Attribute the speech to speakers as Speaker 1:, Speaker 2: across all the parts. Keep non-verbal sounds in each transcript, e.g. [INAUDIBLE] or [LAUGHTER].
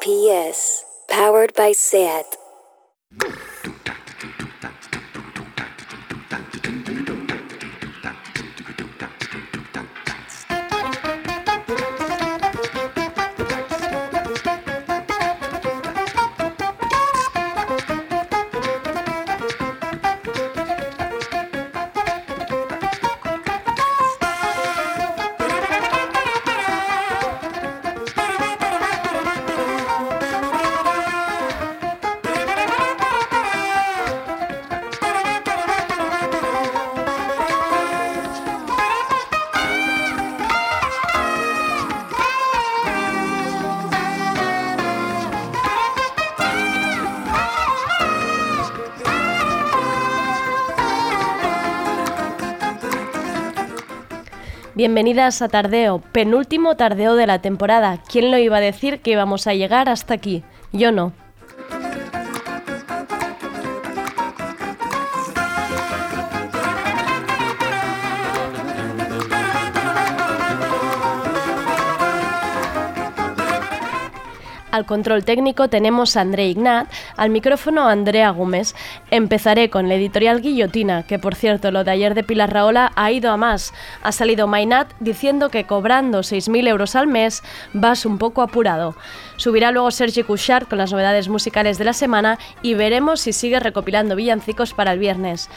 Speaker 1: PS, powered by SAT.
Speaker 2: Bienvenidas a Tardeo, penúltimo tardeo de la temporada. ¿Quién lo iba a decir que íbamos a llegar hasta aquí? Yo no. Al control técnico tenemos a André Ignat, al micrófono Andrea Gómez. Empezaré con la editorial Guillotina, que por cierto lo de ayer de Pilar Raola ha ido a más. Ha salido Mainat diciendo que cobrando 6.000 euros al mes vas un poco apurado. Subirá luego Sergi Couchard con las novedades musicales de la semana y veremos si sigue recopilando villancicos para el viernes.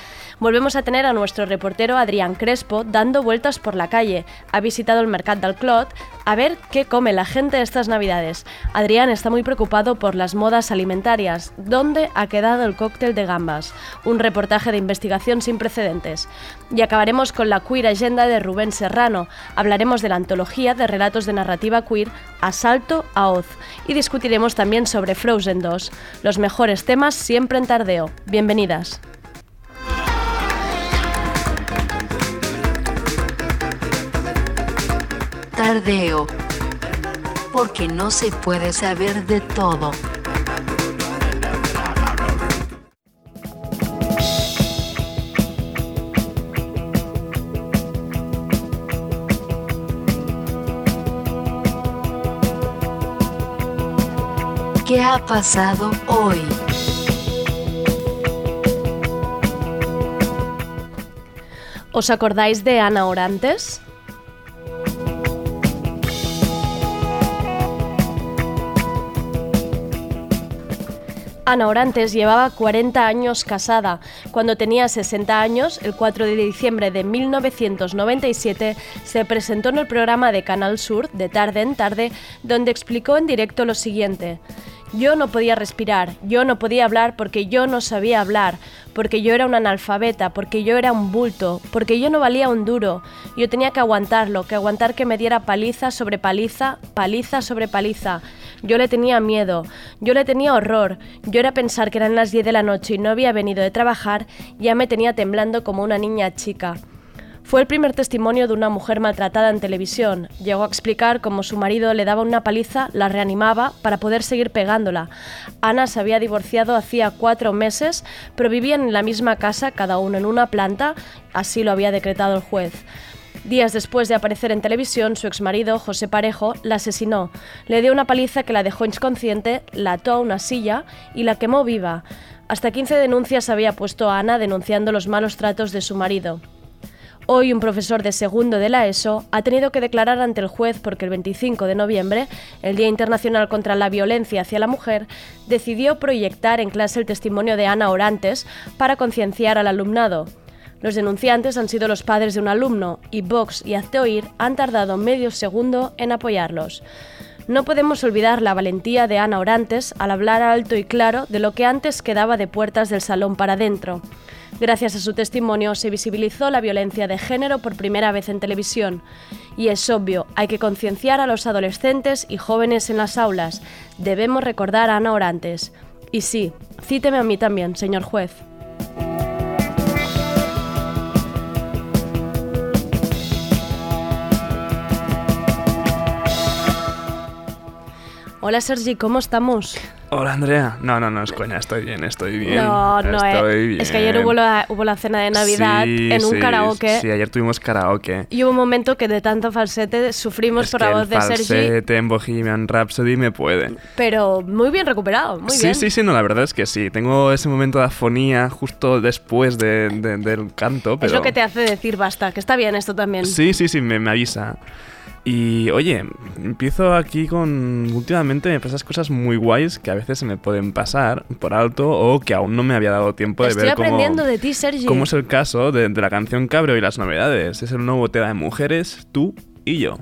Speaker 2: Volvemos a tener a nuestro reportero Adrián Crespo dando vueltas por la calle. Ha visitado el Mercat del Clot a ver qué come la gente estas navidades. Adrián está muy preocupado por las modas alimentarias. ¿Dónde ha quedado el cóctel de gambas? Un reportaje de investigación sin precedentes. Y acabaremos con la queer agenda de Rubén Serrano. Hablaremos de la antología de relatos de narrativa queer Asalto a Oz. Y discutiremos también sobre Frozen 2. Los mejores temas siempre en tardeo. Bienvenidas.
Speaker 1: Porque no se puede saber de todo. ¿Qué ha pasado hoy?
Speaker 2: ¿Os acordáis de Ana Orantes? Ana Orantes llevaba 40 años casada. Cuando tenía 60 años, el 4 de diciembre de 1997, se presentó en el programa de Canal Sur, de tarde en tarde, donde explicó en directo lo siguiente. Yo no podía respirar, yo no podía hablar porque yo no sabía hablar, porque yo era una analfabeta, porque yo era un bulto, porque yo no valía un duro. Yo tenía que aguantarlo, que aguantar que me diera paliza sobre paliza, paliza sobre paliza. Yo le tenía miedo, yo le tenía horror. Yo era pensar que eran las 10 de la noche y no había venido de trabajar, ya me tenía temblando como una niña chica. Fue el primer testimonio de una mujer maltratada en televisión. Llegó a explicar cómo su marido le daba una paliza, la reanimaba para poder seguir pegándola. Ana se había divorciado hacía cuatro meses, pero vivían en la misma casa, cada uno en una planta, así lo había decretado el juez. Días después de aparecer en televisión, su exmarido, José Parejo, la asesinó. Le dio una paliza que la dejó inconsciente, la ató a una silla y la quemó viva. Hasta 15 denuncias había puesto Ana denunciando los malos tratos de su marido. Hoy un profesor de segundo de la ESO ha tenido que declarar ante el juez porque el 25 de noviembre, el Día Internacional contra la Violencia hacia la Mujer, decidió proyectar en clase el testimonio de Ana Orantes para concienciar al alumnado. Los denunciantes han sido los padres de un alumno y Vox y Hazte han tardado medio segundo en apoyarlos. No podemos olvidar la valentía de Ana Orantes al hablar alto y claro de lo que antes quedaba de puertas del salón para adentro. Gracias a su testimonio se visibilizó la violencia de género por primera vez en televisión. Y es obvio, hay que concienciar a los adolescentes y jóvenes en las aulas. Debemos recordar a Ana Orantes. Y sí, cíteme a mí también, señor juez. Hola Sergi, ¿cómo estamos?
Speaker 3: Hola Andrea. No, no, no es coña, estoy bien, estoy bien.
Speaker 2: No, no,
Speaker 3: estoy
Speaker 2: eh.
Speaker 3: bien.
Speaker 2: es que ayer hubo la, hubo la cena de Navidad
Speaker 3: Sí,
Speaker 2: en un
Speaker 3: sí,
Speaker 2: karaoke
Speaker 3: Sí, ayer tuvimos karaoke.
Speaker 2: y hubo un momento que de tanto falsete sufrimos
Speaker 3: Es
Speaker 2: por la voz de Sergi,
Speaker 3: falsete en Bohemian Rhapsody me puede.
Speaker 2: pero muy bien recuperado, muy
Speaker 3: sí,
Speaker 2: bien.
Speaker 3: sí, sí, no, la verdad es que sí. Tengo ese momento de afonía justo después de- de- del canto, pero...
Speaker 2: Es lo que te hace decir basta, que está bien esto también.
Speaker 3: Sí, sí, sí, me, me avisa. Y oye, empiezo aquí con. Últimamente me pasan cosas muy guays que a veces se me pueden pasar por alto o que aún no me había dado tiempo de
Speaker 2: Estoy
Speaker 3: ver cómo.
Speaker 2: aprendiendo de ti, Sergi.
Speaker 3: Como es el caso de, de la canción Cabrio y las novedades. Es el nuevo tema de mujeres, tú y yo.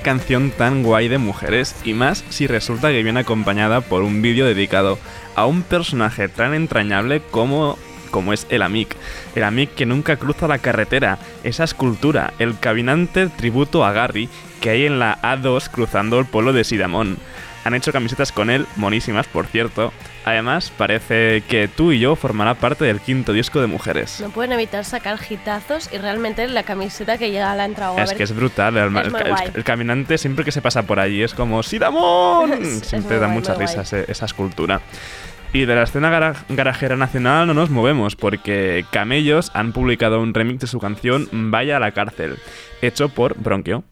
Speaker 3: Canción tan guay de mujeres, y más si resulta que viene acompañada por un vídeo dedicado a un personaje tan entrañable como, como es el Amic. El Amic que nunca cruza la carretera, esa escultura, el caminante tributo a Gary que hay en la A2 cruzando el pueblo de Sidamón. Han hecho camisetas con él, monísimas por cierto. Además, parece que tú y yo formará parte del quinto disco de mujeres.
Speaker 2: No pueden evitar sacar hitazos y realmente la camiseta que llega la ha entrado a
Speaker 3: Es
Speaker 2: ver.
Speaker 3: que es brutal. El,
Speaker 2: Es
Speaker 3: el- el- el caminante siempre que se pasa por allí es como ¡Sidamón! [LAUGHS]
Speaker 2: Es-
Speaker 3: siempre da
Speaker 2: guay,
Speaker 3: mucha
Speaker 2: muy
Speaker 3: risa
Speaker 2: guay.
Speaker 3: ese- esa escultura. Y de la escena gara- garajera nacional no nos movemos porque Camellos han publicado un remix de su canción Vaya a la cárcel, hecho por Bronquio.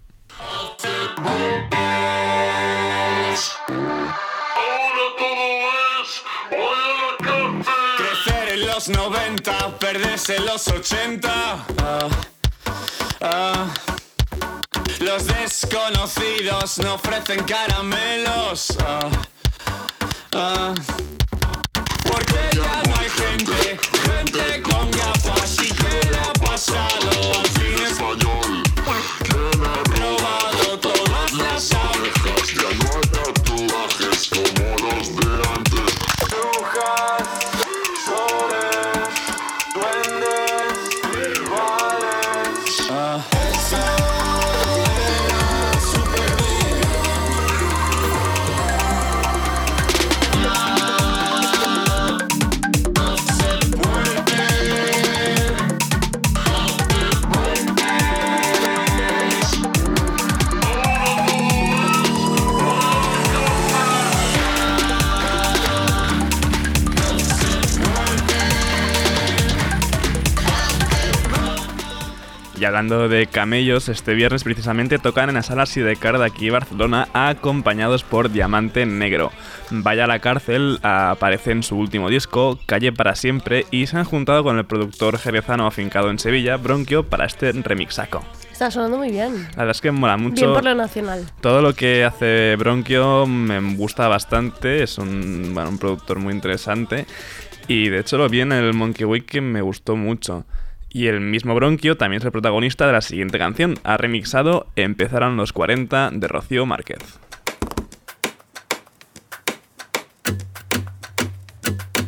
Speaker 4: Los 90, perderse en los 80. Ah, ah. Los desconocidos no ofrecen caramelos. Ah. Porque ya no hay gente, gente con gafas y que le ha pasado
Speaker 3: hablando de camellos, este viernes precisamente tocan en la sala Sidecar de aquí Barcelona, acompañados por Diamante Negro. Vaya a la cárcel aparece en su último disco, Calle para siempre, y se han juntado con el productor jerezano afincado en Sevilla, Bronquio, para este remixaco.
Speaker 2: Está sonando muy bien.
Speaker 3: La verdad es que mola
Speaker 2: Bien
Speaker 3: mucho.
Speaker 2: por lo nacional.
Speaker 3: Todo lo que hace Bronquio me gusta bastante, es un, bueno, un productor muy interesante y de hecho lo vi en el Monkey Week que me gustó mucho. Y el mismo Bronquio también es el protagonista de la siguiente canción, ha remixado Empezaron los 40 de Rocío Márquez.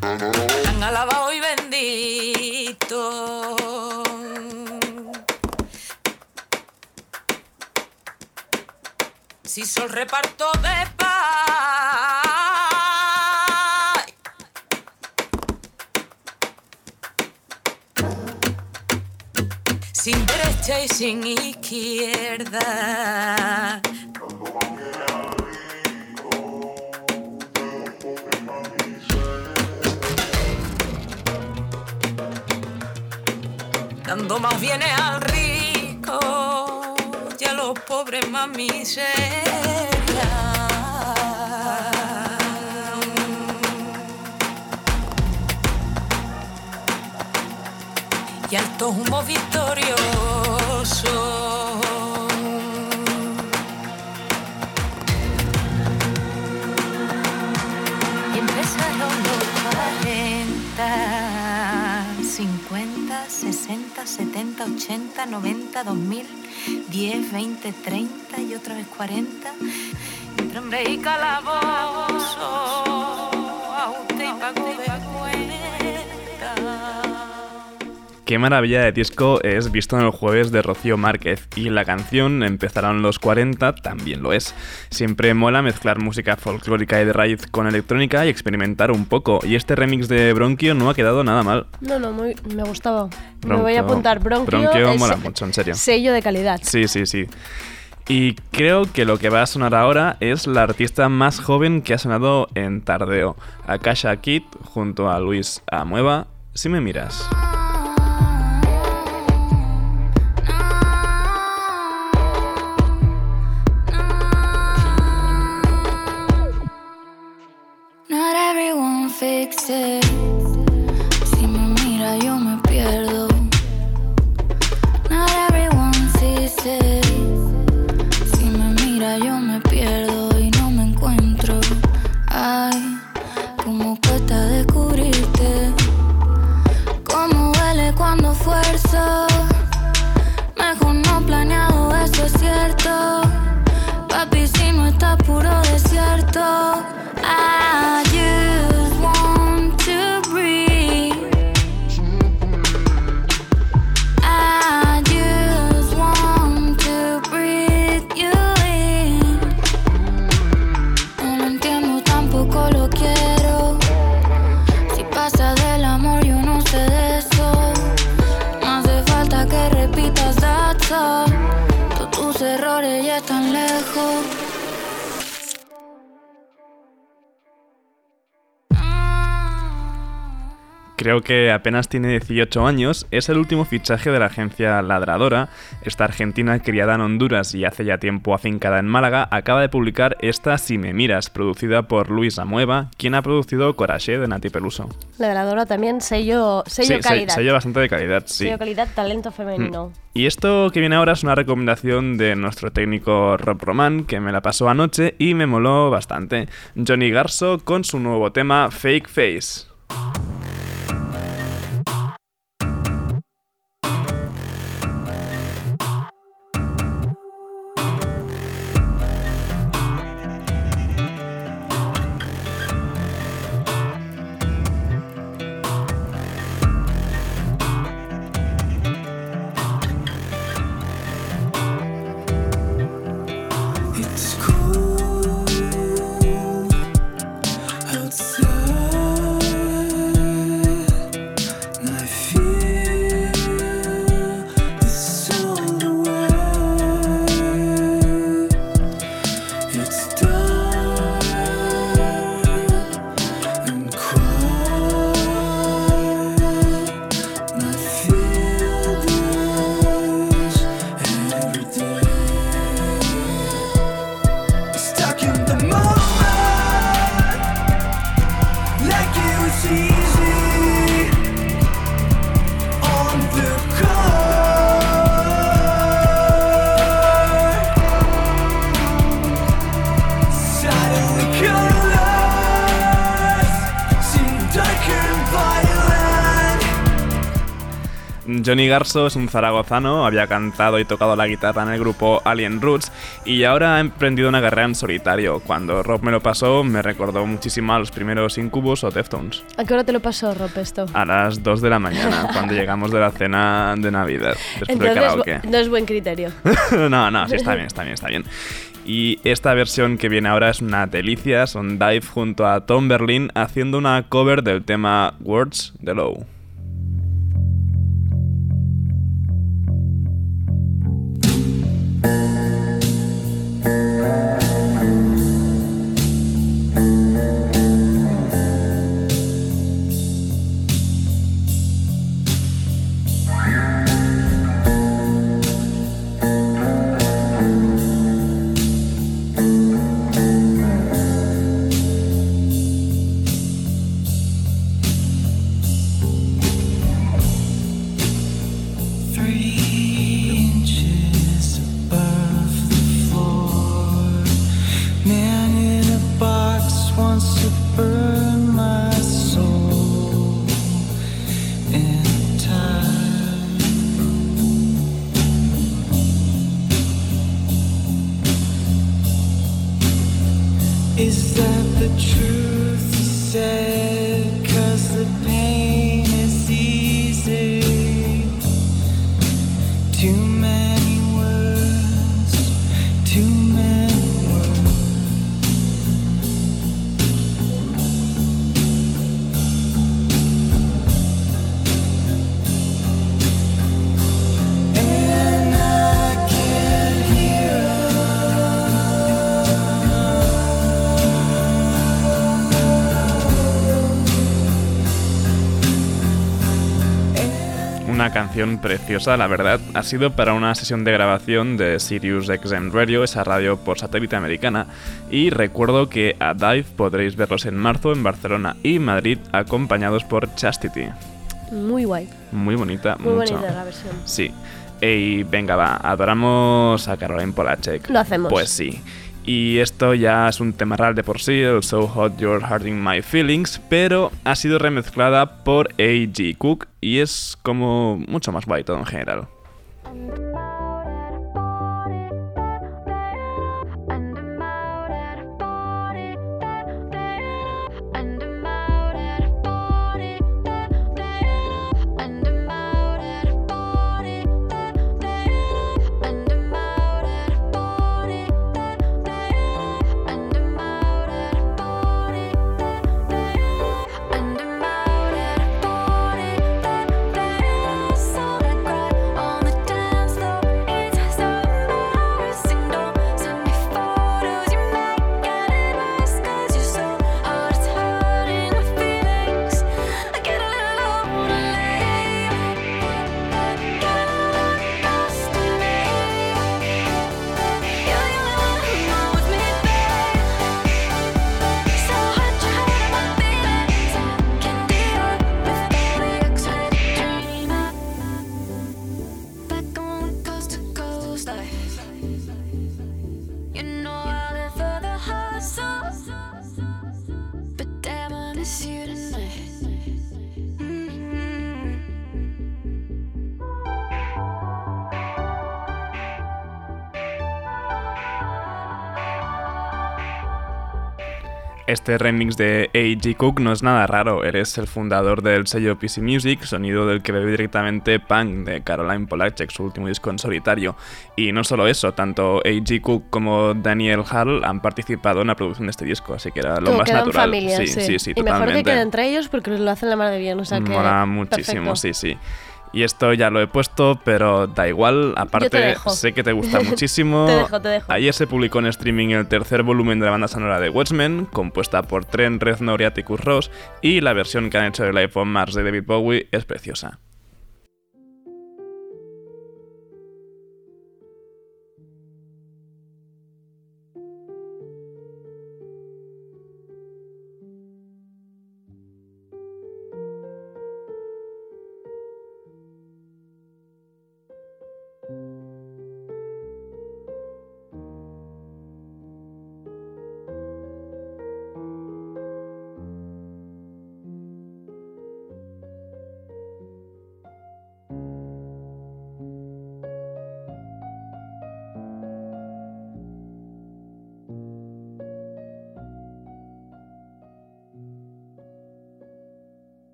Speaker 5: tan alabado y bendito. Si reparto de Sei sin izquierda, rojo más viene al rico, los pobres mamicé. Dando más viene al rico ya los pobres mamisé. Y alto humo victorioso. Y empezaron los 40, 50, 60, 70, 80, 90, 2000, 10, 20, 30 y otra vez 40. Entre hombre y calabozo, a usted.
Speaker 3: Qué maravilla de disco es visto en el jueves de Rocío Márquez y la canción Empezaron los 40 también lo es. Siempre mola mezclar música folclórica y de raíz con electrónica y experimentar un poco y este remix de Bronquio no ha quedado nada mal.
Speaker 2: No, no, muy, me gustaba. me voy a apuntar Bronquio.
Speaker 3: Bronquio mola mucho, en serio.
Speaker 2: Sello de calidad.
Speaker 3: Sí, sí, sí. Y creo que lo que va a sonar ahora es la artista más joven que ha sonado en Tardeo, Akasha Kid junto a Luis Amueva, si me miras.
Speaker 6: Fix it.
Speaker 3: Creo que apenas tiene 18 años, es el último fichaje de la agencia Ladradora. Esta argentina, criada en Honduras y hace ya tiempo afincada en Málaga, acaba de publicar esta Si me miras, producida por Luis Amueva, quien ha producido Coraje de Nati Peluso.
Speaker 2: La grabadora también, sello, sello
Speaker 3: sí,
Speaker 2: calidad.
Speaker 3: sello bastante de calidad, sí.
Speaker 2: Sello calidad, talento femenino.
Speaker 3: Y esto que viene ahora es una recomendación de nuestro técnico Rob Roman, que me la pasó anoche y me moló bastante. Johnny Garso con su nuevo tema Fake Face. Johnny Garso es un zaragozano, había cantado y tocado la guitarra en el grupo Alien Roots y ahora ha emprendido una carrera en solitario. Cuando Rob me lo pasó, me recordó muchísimo a los primeros Incubus o Deftones.
Speaker 2: ¿A qué hora te lo pasó, Rob, esto?
Speaker 3: A las 2 de la mañana, [LAUGHS] cuando llegamos de la cena de Navidad,
Speaker 2: Entonces, no es buen criterio. [LAUGHS]
Speaker 3: no, no, sí, está bien, está bien, está bien. Y esta versión que viene ahora es una delicia, son Dive junto a Tom Berlin haciendo una cover del tema Words de Low. Canción preciosa, la verdad, ha sido para una sesión de grabación de Sirius XM Radio, esa radio por satélite americana, y recuerdo que a Dive podréis verlos en marzo en Barcelona y Madrid acompañados por Chastity.
Speaker 2: Muy guay.
Speaker 3: Muy bonita,
Speaker 2: Muy
Speaker 3: mucho.
Speaker 2: bonita la versión.
Speaker 3: Sí. Y venga, va, adoramos a Caroline Polachek.
Speaker 2: Lo hacemos.
Speaker 3: Pues sí. Y esto ya es un tema real de por sí, el So Hot You're Hurting My Feelings, pero ha sido remezclada por A.G. Cook y es como mucho más guay todo en general. Este remix de A.G. Cook no es nada raro, eres el fundador del sello PC Music, sonido del que bebe directamente Punk de Caroline Polachek, su último disco en solitario. Y no solo eso, tanto A.G. Cook como Daniel Hall han participado en la producción de este disco, así que era lo
Speaker 2: Como
Speaker 3: más
Speaker 2: quedan
Speaker 3: natural.
Speaker 2: familia,
Speaker 3: sí,
Speaker 2: sí.
Speaker 3: sí, sí,
Speaker 2: y mejor que quede entre ellos porque lo hacen la mar de bien. O sea que.
Speaker 3: Mola muchísimo,
Speaker 2: perfecto.
Speaker 3: sí, sí. Y esto ya lo he puesto, pero da igual. Aparte, sé que te gusta [LAUGHS] muchísimo.
Speaker 2: Te dejo, te dejo.
Speaker 3: Ayer se publicó en streaming el tercer volumen de la banda sonora de Watchmen, compuesta por Trent Reznor y Atticus Ross, y la versión que han hecho de Life on Mars de David Bowie es preciosa.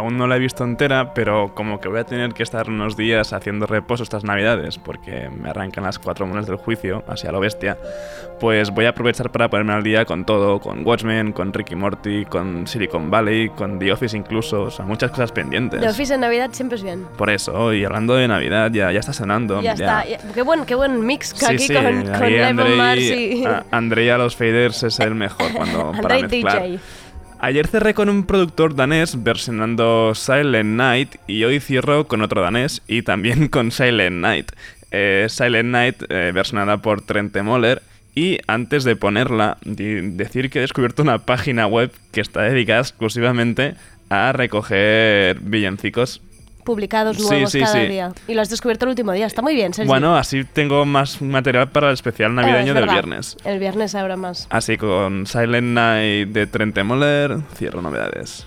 Speaker 3: Aún no la he visto entera, pero como que voy a tener que estar unos días haciendo reposo estas navidades, porque me arrancan las cuatro monedas del juicio, así a lo bestia, pues voy a aprovechar para ponerme al día con todo, con Watchmen, con Ricky Morty, con Silicon Valley, con The Office incluso, o sea, muchas cosas pendientes.
Speaker 2: The Office en Navidad siempre es bien.
Speaker 3: Por eso, y hablando de Navidad, ya, ya está sonando.
Speaker 2: Ya, está. ya- Qué, buen, qué buen mix
Speaker 3: Sí,
Speaker 2: aquí
Speaker 3: sí,
Speaker 2: con, con
Speaker 3: Andrei-
Speaker 2: Mars y.
Speaker 3: a- Andrei a los faders es el mejor cuando [LAUGHS] para mezclar.
Speaker 2: DJ.
Speaker 3: Ayer cerré con un productor danés versionando Silent Night y hoy cierro con otro danés y también con Silent Night. eh, Silent Night, eh, versionada por Trente Moller. Y antes de ponerla, decir que he descubierto una página web que está dedicada exclusivamente a recoger villancicos.
Speaker 2: Publicados
Speaker 3: Sí,
Speaker 2: nuevos
Speaker 3: sí,
Speaker 2: cada
Speaker 3: sí.
Speaker 2: día. Y lo has descubierto el último día. Está muy bien, Sergi.
Speaker 3: Bueno, así tengo más material para el especial
Speaker 2: Eh,
Speaker 3: navideño
Speaker 2: es
Speaker 3: del viernes.
Speaker 2: El viernes habrá más.
Speaker 3: Así con Silent Night de Trente Moller, cierro novedades.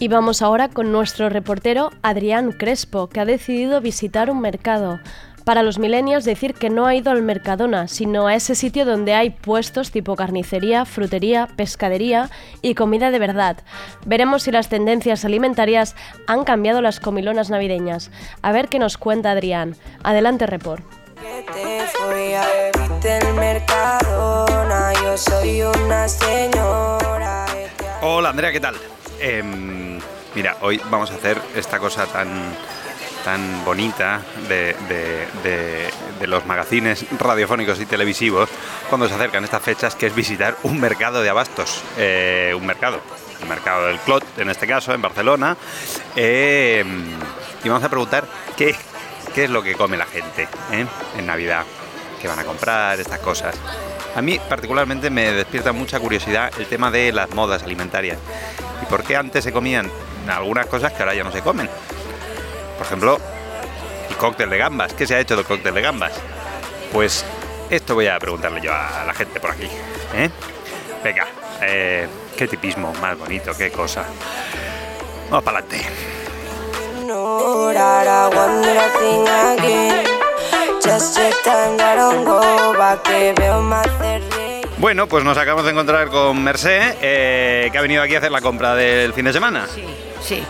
Speaker 2: Y vamos ahora con nuestro reportero Adrián Crespo, que ha decidido visitar un mercado. Para los millennials decir que no ha ido al Mercadona, sino a ese sitio donde hay puestos tipo carnicería, frutería, pescadería y comida de verdad. Veremos si las tendencias alimentarias han cambiado las comilonas navideñas. A ver qué nos cuenta Adrián. Adelante, report.
Speaker 7: Te fui a verte el Mercadona, yo soy una señora.
Speaker 8: Hola Andrea, ¿qué tal? Em, mira, hoy vamos a hacer esta cosa tan, tan bonita de, de- los magazines radiofónicos y televisivos cuando se acercan estas fechas, que es visitar un mercado de abastos. Eh, un mercado, el mercado del Clot, en este caso, en Barcelona. Em, y vamos a preguntar qué, qué es lo que come la gente eh, en Navidad, qué van a comprar, estas cosas. A mí particularmente me despierta mucha curiosidad el tema de las modas alimentarias. ¿Y por qué antes se comían algunas cosas que ahora ya no se comen? Por ejemplo, el cóctel de gambas. ¿Qué se ha hecho del cóctel de gambas? Pues esto voy a preguntarle yo a la gente por aquí. ¿eh? Venga, eh, qué tipismo más bonito, qué cosa. Vamos para adelante.
Speaker 7: No, rara, one little thing again. Just check time, I don't go back, que veo más de
Speaker 8: Bueno, pues nos acabamos de encontrar con Mercé, eh, que ha venido aquí a hacer la compra del fin de semana.
Speaker 9: Sí,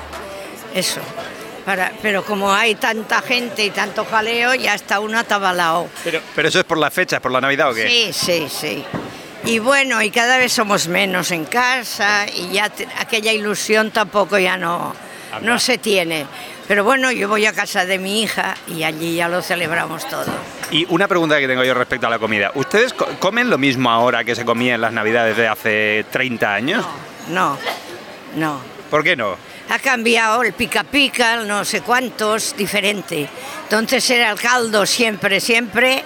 Speaker 9: eso. Para, pero como hay tanta gente y tanto jaleo, ya está uno atabalao.
Speaker 8: Pero, pero eso es por las fechas, por la Navidad o qué?
Speaker 9: Sí, sí, sí. Y bueno, y cada vez somos menos en casa y ya te- aquella ilusión tampoco ya no, no se tiene. Pero bueno, yo voy a casa de mi hija y allí ya lo celebramos todo.
Speaker 8: Y una pregunta que tengo yo respecto a la comida. ¿Ustedes co- comen lo mismo ahora que se comía en las Navidades de hace 30 años?
Speaker 9: No, no.
Speaker 8: ¿Por qué no?
Speaker 9: Ha cambiado el pica pica, el no sé cuántos, diferente. Entonces era el caldo siempre, siempre,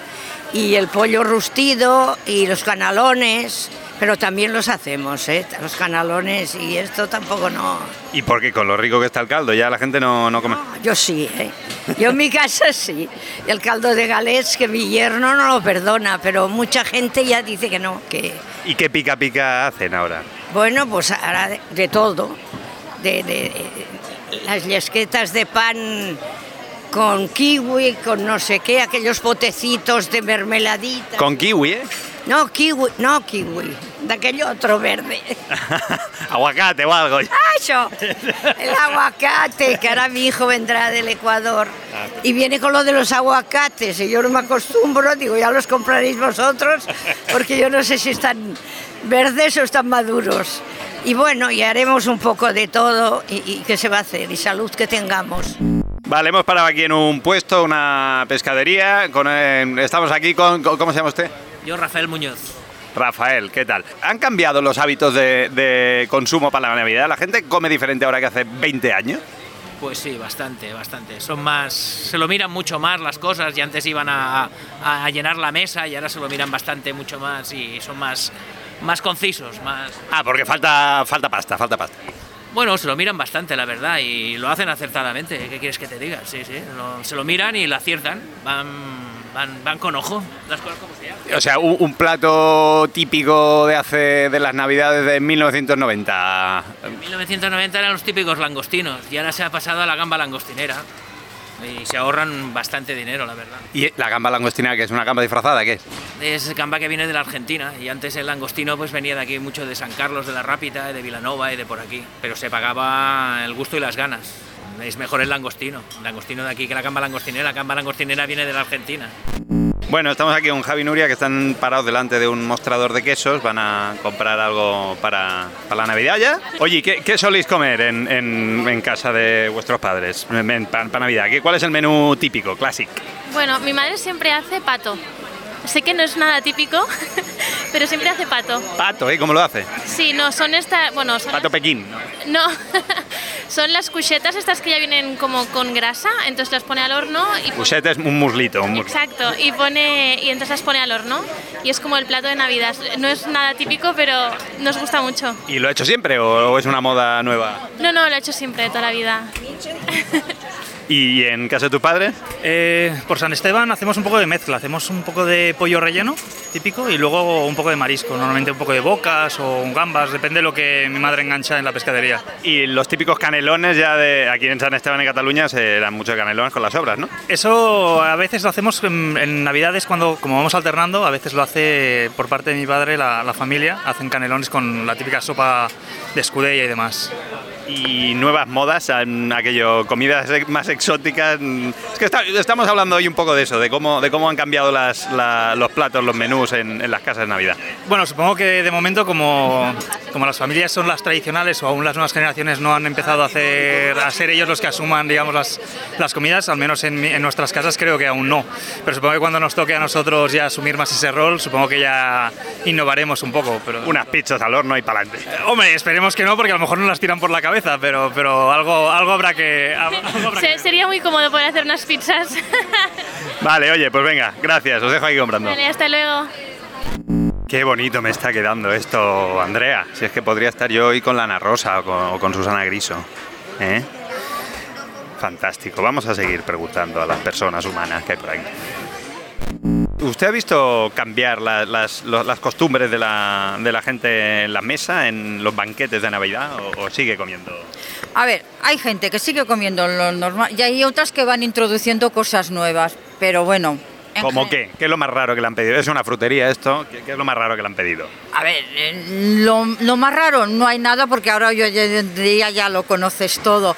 Speaker 9: y el pollo rustido y los canalones, pero también los hacemos, ¿eh? Los canalones y esto tampoco no.
Speaker 8: ¿Y por qué? Con lo rico que está el caldo, ya la gente no, no come.
Speaker 9: Yo sí, ¿eh? Yo en mi casa sí. El caldo de galés que mi yerno no lo perdona, pero mucha gente ya dice que no, que
Speaker 8: ¿Y qué pica pica hacen ahora?
Speaker 9: Bueno, pues ahora de, de todo. De, de- de- las yesquetas de pan con kiwi, con no sé qué, aquellos potecitos de mermeladita.
Speaker 8: Con kiwi, ¿eh?
Speaker 9: No, kiwi, no kiwi, de aquel otro verde. [LAUGHS]
Speaker 8: Aguacate o algo.
Speaker 9: ¡Ah, eso! El aguacate, que ahora mi hijo vendrá del Ecuador y viene con lo de los aguacates y yo no me acostumbro, digo, ya los compraréis vosotros, porque yo no sé si están verdes o están maduros. Y bueno, y haremos un poco de todo y, y qué se va a hacer y salud que tengamos.
Speaker 8: Vale, hemos parado aquí en un puesto, una pescadería. Con, eh, estamos aquí con, con- ¿Cómo se llama usted?
Speaker 10: Yo, Rafael Muñoz.
Speaker 8: Rafael, ¿qué tal? ¿Han cambiado los hábitos de, de consumo para la Navidad? ¿La gente come diferente ahora que hace 20 años?
Speaker 10: Pues sí, bastante, bastante. Son más, se lo miran mucho más las cosas y antes iban a, a- a llenar la mesa y ahora se lo miran bastante mucho más y son más, más concisos, más...
Speaker 8: Ah, porque falta, falta pasta, falta pasta.
Speaker 10: Bueno, se lo miran bastante, la verdad, y lo hacen acertadamente. ¿Qué quieres que te diga? Sí, sí, lo- se lo miran y lo aciertan. Van, van, van con ojo. Las cosas como se llaman.
Speaker 8: O sea, un, un plato típico de hace de las Navidades de 1990.
Speaker 10: En 1990 eran los típicos langostinos y ahora se ha pasado a la gamba langostinera. Y se ahorran bastante dinero, la verdad.
Speaker 8: ¿Y la gamba langostina, que es una gamba disfrazada, qué es?
Speaker 10: Es gamba que viene de la Argentina y antes el langostino pues venía de aquí mucho de San Carlos de la Rápita, de Vilanova y de por aquí. Pero se pagaba el gusto y las ganas. Es mejor el langostino. El langostino de aquí que la gamba langostinera. La gamba langostinera viene de la Argentina.
Speaker 8: Bueno, estamos aquí con Javi y Nuria que están parados delante de un mostrador de quesos. Van a comprar algo para, para la Navidad ya. Oye, ¿qué, qué soléis comer en, en- en casa de vuestros padres para Navidad? ¿Qué- ¿Cuál es el menú típico, clásico?
Speaker 11: Bueno, mi madre siempre hace pato. Sé que no es nada típico, pero siempre hace pato.
Speaker 8: Pato, ¿eh? ¿Cómo lo hace?
Speaker 11: Sí, no, son estas, bueno, son,
Speaker 8: Pato Pekín. ¿no?
Speaker 11: no, [LAUGHS] son las cuchetas estas que ya vienen como con grasa, entonces las pone al horno y
Speaker 8: Usete es un muslito. Un mus-
Speaker 11: Exacto, y pone y entonces las pone al horno y es como el plato de Navidad. No es nada típico, pero nos gusta mucho.
Speaker 8: ¿Y lo ha hecho siempre o, o es una moda nueva?
Speaker 11: No, no, lo he hecho siempre toda la vida. [LAUGHS]
Speaker 8: ¿Y en casa de tu padre?
Speaker 12: Eh, por San Esteban hacemos un poco de mezcla, hacemos un poco de pollo relleno típico y luego un poco de marisco, normalmente un poco de bocas o gambas, depende de lo que mi madre engancha en la pescadería.
Speaker 8: Y los típicos canelones ya de aquí en San Esteban y Cataluña se muchos canelones con las obras, ¿no?
Speaker 12: Eso a veces lo hacemos en, en Navidades cuando, como vamos alternando, a veces lo hace por parte de mi padre la, la familia, hacen canelones con la típica sopa de escudella y demás.
Speaker 8: Y nuevas modas, aquello, comidas más exóticas. mm, Es que está- estamos hablando hoy un poco de eso, de cómo, de cómo han cambiado las, la- los platos, los menús en, en las casas de Navidad.
Speaker 12: Bueno, supongo que de momento como, como las familias son las tradicionales o aún las nuevas generaciones no han empezado a, hacer, a ser ellos los que asuman digamos, las, las comidas, al menos en, en nuestras casas creo que aún no. Pero supongo que cuando nos toque a nosotros ya asumir más ese rol, supongo que ya innovaremos un poco. Pero...
Speaker 8: Unas pizzas al horno y para adelante.
Speaker 12: Hombre, esperemos que no, porque a lo mejor no las tiran por la cabeza, pero, pero algo, algo habrá que... algo habrá
Speaker 11: sería muy cómodo poder hacer unas pizzas. [LAUGHS]
Speaker 8: Vale, oye, pues venga, gracias, os dejo aquí comprando.
Speaker 11: Vale, hasta luego.
Speaker 8: Qué bonito me está quedando esto, Andrea. Si es que podría estar yo hoy con Lana Rosa o con, o con Susana Griso. ¿eh? Fantástico. Vamos a seguir preguntando a las personas humanas que hay por aquí. ¿Usted ha visto cambiar la- las, lo- las costumbres de la, de la gente en la mesa, en los banquetes de Navidad, o, o sigue comiendo?
Speaker 13: A ver, hay gente que sigue comiendo lo normal y hay otras que van introduciendo cosas nuevas, pero bueno. en
Speaker 8: ¿Cómo qué? ¿Qué es lo más raro que le han pedido? ¿Es una frutería esto? ¿Qué, es lo más raro que le han pedido?
Speaker 13: A ver, eh, lo, lo más raro no hay nada porque ahora yo ya lo conoces todo.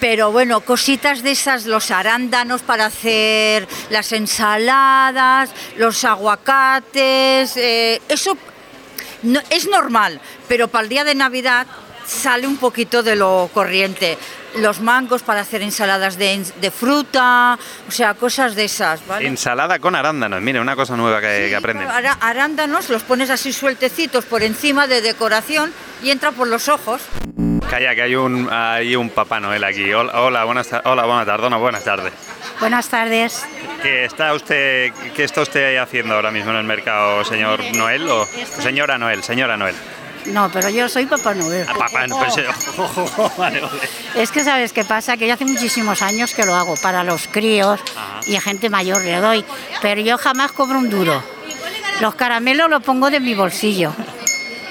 Speaker 13: Pero bueno, cositas de esas, los arándanos para hacer las ensaladas, los aguacates, eh, eso no- es normal, pero para el día de Navidad sale un poquito de lo corriente. Los mangos para hacer ensaladas de, de fruta, o sea, cosas de esas, ¿vale?
Speaker 8: Ensalada con arándanos. Mire, una cosa nueva que, que aprenden.
Speaker 13: Arándanos los pones así sueltecitos por encima de decoración y entra por los ojos.
Speaker 8: Calla, que hay un, hay un Papá Noel aquí. Hola, hola, buenas, hola, buenas tardes. No, buenas tardes.
Speaker 14: Buenas tardes.
Speaker 8: ¿Qué está usted, qué está usted haciendo ahora mismo en el mercado, señor Noel o señora Noel, señora Noel?
Speaker 14: No, pero yo soy Papá Noel.
Speaker 8: Ah, papá, no, pues, [LAUGHS] vale, vale.
Speaker 14: Es que sabes qué pasa, que yo hace muchísimos años que lo hago para los críos y a gente mayor le doy, pero yo jamás cobro un duro. Los caramelos los pongo de mi bolsillo.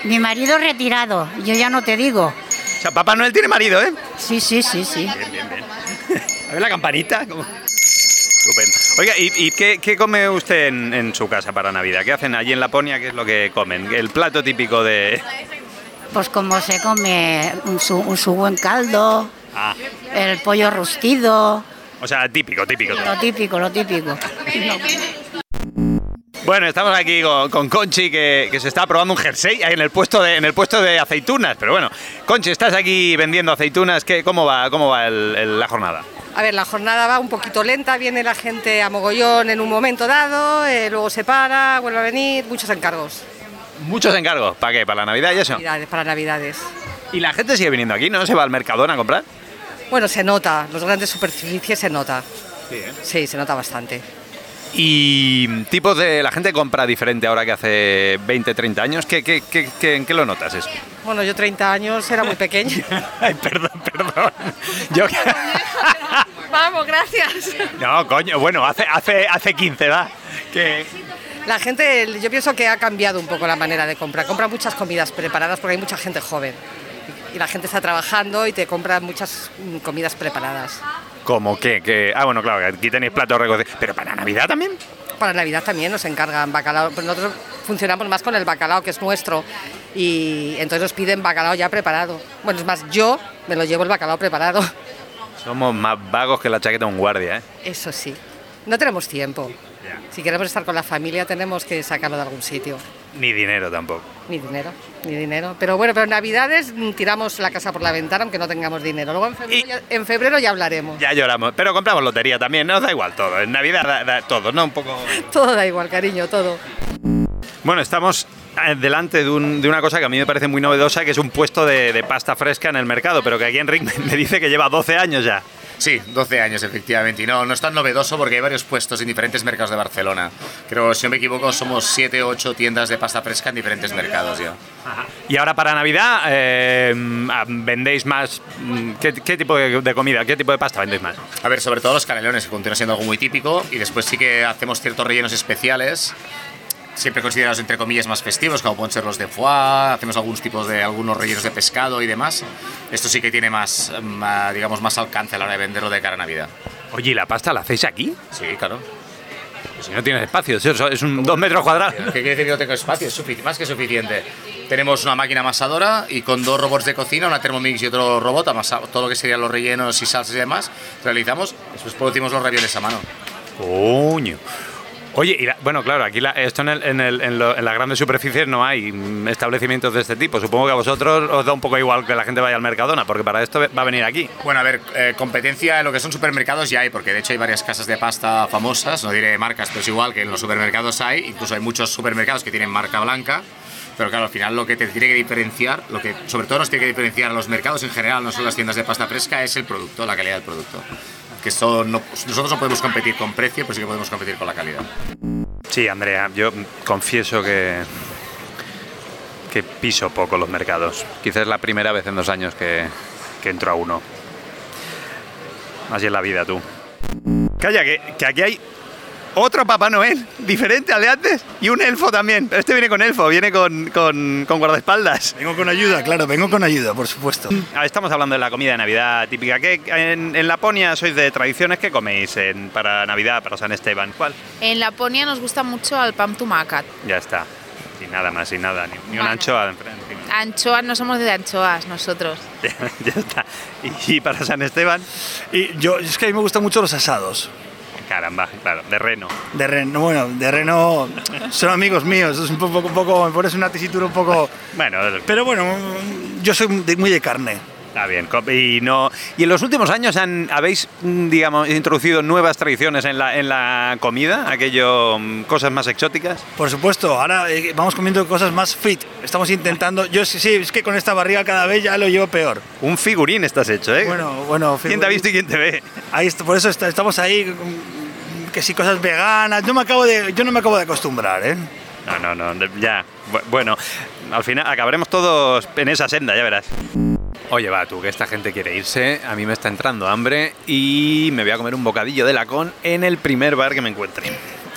Speaker 14: Mi marido retirado, yo ya no te digo.
Speaker 8: O sea, Papá Noel tiene marido, ¿eh?
Speaker 14: Sí, sí, sí, sí.
Speaker 8: Bien, bien, bien. [LAUGHS] A ver la campanita. ¿cómo? Estupendo. Oiga, ¿y, y qué, qué come usted en, en su casa para Navidad? ¿Qué hacen allí en Laponia? ¿Qué es lo que comen? El plato típico de...
Speaker 14: Pues como se come un su, un su buen caldo,
Speaker 8: Ah,
Speaker 14: el pollo rustido,
Speaker 8: o sea, típico, típico.
Speaker 14: lo típico, lo típico.
Speaker 8: Bueno, estamos aquí con, con Conchi que, que se está probando un jersey ahí en el puesto de en el puesto de aceitunas. Pero bueno, Conchi, estás aquí vendiendo aceitunas. ¿Qué, ¿Cómo va, cómo va el- el- la jornada?
Speaker 15: A ver, la jornada va un poquito lenta, viene la gente a mogollón en un momento dado, eh, luego se para, vuelve a venir, muchos encargos.
Speaker 8: Muchos encargos. ¿Para qué? ¿Para la Navidad y eso?
Speaker 15: Navidades, para Navidades.
Speaker 8: ¿Y la gente sigue viniendo aquí? ¿No se va al Mercadona a comprar?
Speaker 15: Bueno, se nota, los grandes superficies se nota.
Speaker 8: Sí, ¿eh?
Speaker 15: Sí, se nota bastante.
Speaker 8: ¿Y tipos de la gente compra diferente ahora que hace 20, 30 años? ¿Qué, qué, qué, qué- ¿En qué lo notas eso?
Speaker 15: Bueno, yo 30 años era muy pequeña. [LAUGHS]
Speaker 8: Ay, perdón, perdón. Yo...
Speaker 15: Vamos, gracias.
Speaker 8: No, coño, bueno, hace, hace, hace 15, va. Que...
Speaker 15: La gente, yo pienso que ha cambiado un poco la manera de comprar. Compra muchas comidas preparadas porque hay mucha gente joven. Y la gente está trabajando y te compra muchas mm, comidas preparadas.
Speaker 8: ¿Cómo qué? Que... Ah, bueno, claro, que aquí tenéis platos recocidos. ¿Pero para Navidad también?
Speaker 15: Para Navidad también nos encargan bacalao. Nosotros funcionamos más con el bacalao, que es nuestro. Y entonces nos piden bacalao ya preparado. Bueno, es más, yo me lo llevo el bacalao preparado.
Speaker 8: Somos más vagos que la chaqueta de un guardia, ¿eh?
Speaker 15: Eso sí. No tenemos tiempo. Si queremos estar con la familia tenemos que sacarlo de algún sitio.
Speaker 8: Ni dinero tampoco.
Speaker 15: Ni dinero, ni dinero. Pero bueno, pero en Navidades mm, tiramos la casa por la ventana aunque no tengamos dinero. Luego en febrero, ya, en febrero ya hablaremos.
Speaker 8: Ya lloramos. Pero compramos lotería también, nos da igual todo. En Navidad da, da todo, ¿no? Un poco... [LAUGHS]
Speaker 15: Todo da igual, cariño, todo.
Speaker 8: Bueno, estamos eh, delante de, un- de una cosa que a mí me parece muy novedosa, que es un puesto de, de pasta fresca en el mercado, pero que aquí Enric [LAUGHS] me dice que lleva 12 años ya.
Speaker 16: Sí, 12 años efectivamente. Y no, no es tan novedoso porque hay varios puestos en diferentes mercados de Barcelona. Creo, si no me equivoco, somos 7 o 8 tiendas de pasta fresca en diferentes mercados ya.
Speaker 8: Y ahora para Navidad, eh, ah, ¿vendéis más? mm, ¿Qué, qué tipo de, de comida, qué tipo de pasta vendéis más?
Speaker 16: A ver, sobre todo los canelones, que continúa siendo algo muy típico. Y después sí que hacemos ciertos rellenos especiales. Siempre considerados entre comillas más festivos, como pueden ser los de foie, hacemos algunos tipos de algunos rellenos de pescado y demás. Esto sí que tiene más, más, digamos, más alcance a la hora de venderlo de cara a Navidad.
Speaker 8: Oye, ¿y la pasta la hacéis aquí?
Speaker 16: Sí, claro.
Speaker 8: Si no tienes espacio, es un dos metros cuadrados.
Speaker 16: ¿Qué quiere decir que no tengo espacio? Es más que suficiente. Tenemos una máquina amasadora y con dos robots de cocina, una Thermomix y otro robot, amasa todo lo que serían los rellenos y salsas y demás, realizamos, después producimos los ravioles a mano.
Speaker 8: Coño. Oye, y la- bueno, claro, aquí la- esto en, el- en el- en lo- en las grandes superficies no hay establecimientos de este tipo. Supongo que a vosotros os da un poco igual que la gente vaya al Mercadona, porque para esto va a venir aquí.
Speaker 16: Bueno, a ver, eh, competencia en lo que son supermercados ya hay, porque de hecho hay varias casas de pasta famosas, no diré marcas, pero es igual que en los supermercados hay, incluso hay muchos supermercados que tienen marca blanca, pero claro, al final lo que te tiene que diferenciar, lo que sobre todo nos tiene que diferenciar a los mercados en general, no solo las tiendas de pasta fresca, es el producto, la calidad del producto. Que esto no- nosotros no podemos competir con precio, pero sí que podemos competir con la calidad.
Speaker 8: Sí, Andrea, yo confieso que que piso poco los mercados. Quizás es la primera vez en dos años que, que entro a uno. Así es la vida, tú. Calla, que aquí hay otro Papá Noel, diferente al de antes, y un elfo también. Pero este viene con elfo, viene con, con, con guardaespaldas.
Speaker 17: Vengo con ayuda, claro, vengo con ayuda, por supuesto.
Speaker 8: Ah, Estamos hablando de la comida de Navidad típica. ¿Qué, en, en Laponia sois de tradiciones. ¿Qué coméis en- para Navidad, para San Esteban? ¿Cuál?
Speaker 18: En Laponia nos gusta mucho el pam tumacat.
Speaker 8: Ya está. Sin nada más, sin nada. Ni, ni una anchoa enfrente.
Speaker 18: Anchoas, no somos de anchoas nosotros. [LAUGHS]
Speaker 8: ya está. Y, y para San Esteban,
Speaker 17: Y yo, es que a mí me gustan mucho los asados.
Speaker 8: Caramba, claro, de reno.
Speaker 17: De reno, bueno, de reno son amigos míos, es un poco, un poco me pones una tesitura un poco... [LAUGHS]
Speaker 8: Bueno,
Speaker 17: Pero bueno, yo soy muy de carne.
Speaker 8: Está bien. Y, no, y en los últimos años han, habéis, mm, digamos, introducido nuevas tradiciones en la, en la comida, aquello, mm, cosas más exóticas.
Speaker 17: Por supuesto, ahora eh, vamos comiendo cosas más fit. Estamos intentando, yo sí, sí, es que con esta barriga cada vez ya lo llevo peor.
Speaker 8: Un figurín estás hecho, ¿eh?
Speaker 17: Bueno, bueno.
Speaker 8: ¿Quién te ha visto y quién te ve?
Speaker 17: Ahí, por eso está- estamos ahí, mm, que si cosas veganas, yo, me acabo de, yo no me acabo de acostumbrar, ¿eh?
Speaker 8: No, no, no, ya. Bu- Bueno, al final acabaremos todos en esa senda, ya verás. Oye, va, tú, que esta gente quiere irse, a mí me está entrando hambre y me voy a comer un bocadillo de lacón en el primer bar que me encuentre.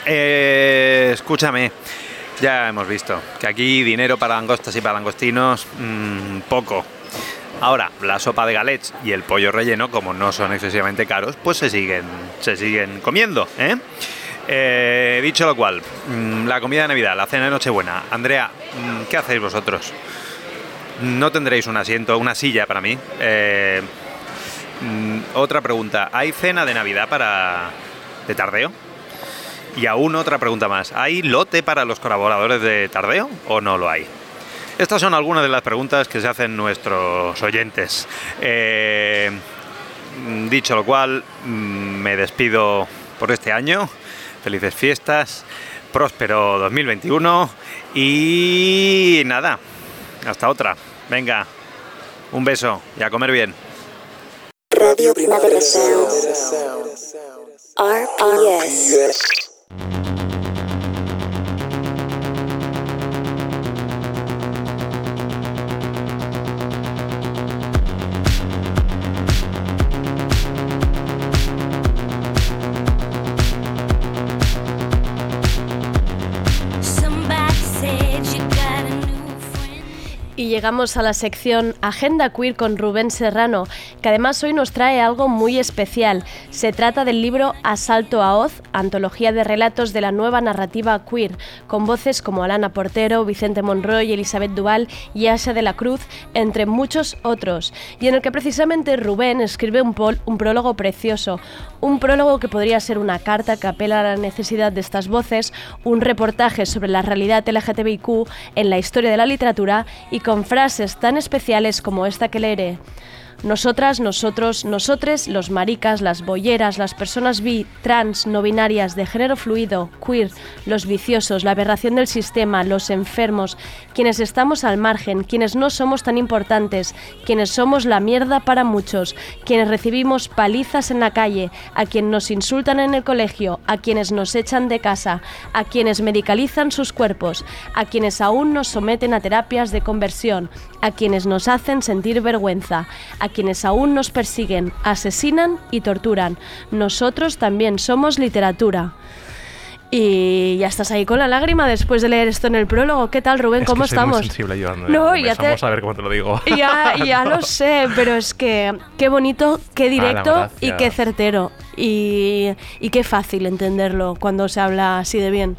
Speaker 8: Eh, escúchame, ya hemos visto que aquí dinero para langostas y para langostinos, mm, poco. Ahora, la sopa de galets y el pollo relleno, como no son excesivamente caros, pues se siguen, se siguen comiendo. ¿eh? Eh, dicho lo cual, mm, la comida de Navidad, la cena de Nochebuena. Andrea, mm, ¿qué hacéis vosotros? No tendréis un asiento, una silla para mí. Eh, mm, otra pregunta, ¿hay cena de Navidad para de tardeo? Y aún otra pregunta más, ¿hay lote para los colaboradores de tardeo o no lo hay? Estas son algunas de las preguntas que se hacen nuestros oyentes. Eh, dicho lo cual, mm, me despido por este año. Felices fiestas, próspero 2021 y nada, hasta otra. Venga, un beso y a comer bien.
Speaker 19: Radio Primavera Sound.
Speaker 2: Llegamos a la sección Agenda Queer con Rubén Serrano, que además hoy nos trae algo muy especial. Se trata del libro Asalto a Oz, antología de relatos de la nueva narrativa queer, con voces como Alana Portero, Vicente Monroy, Elizabeth Duval y Asha de la Cruz, entre muchos otros, y en el que precisamente Rubén escribe un, pol- un prólogo precioso, un prólogo que podría ser una carta que apela a la necesidad de estas voces, un reportaje sobre la realidad LGTBIQ en la historia de la literatura y con frases tan especiales como esta que leeré. Nosotras, nosotros, nosotres, los maricas, las bolleras, las personas bi, trans, no binarias, de género fluido, queer, los viciosos, la aberración del sistema, los enfermos, quienes estamos al margen, quienes no somos tan importantes, quienes somos la mierda para muchos, quienes recibimos palizas en la calle, a quienes nos insultan en el colegio, a quienes nos echan de casa, a quienes medicalizan sus cuerpos, a quienes aún nos someten a terapias de conversión, a quienes nos hacen sentir vergüenza, a quienes aún nos persiguen, asesinan y torturan. Nosotros también somos literatura. Y ya estás ahí con la lágrima después de leer esto en el prólogo. ¿Qué tal, Rubén?
Speaker 20: Es
Speaker 2: ¿Cómo
Speaker 20: que soy muy
Speaker 2: estamos?
Speaker 20: sensible yo, Andrea.
Speaker 2: No, ya te-
Speaker 20: Vamos a ver cómo te lo digo. [LAUGHS]
Speaker 2: Ya, [LAUGHS] ya lo sé, pero es que qué bonito, qué directo
Speaker 20: Ala,
Speaker 2: y qué certero. Y, y qué fácil entenderlo cuando se habla así de bien.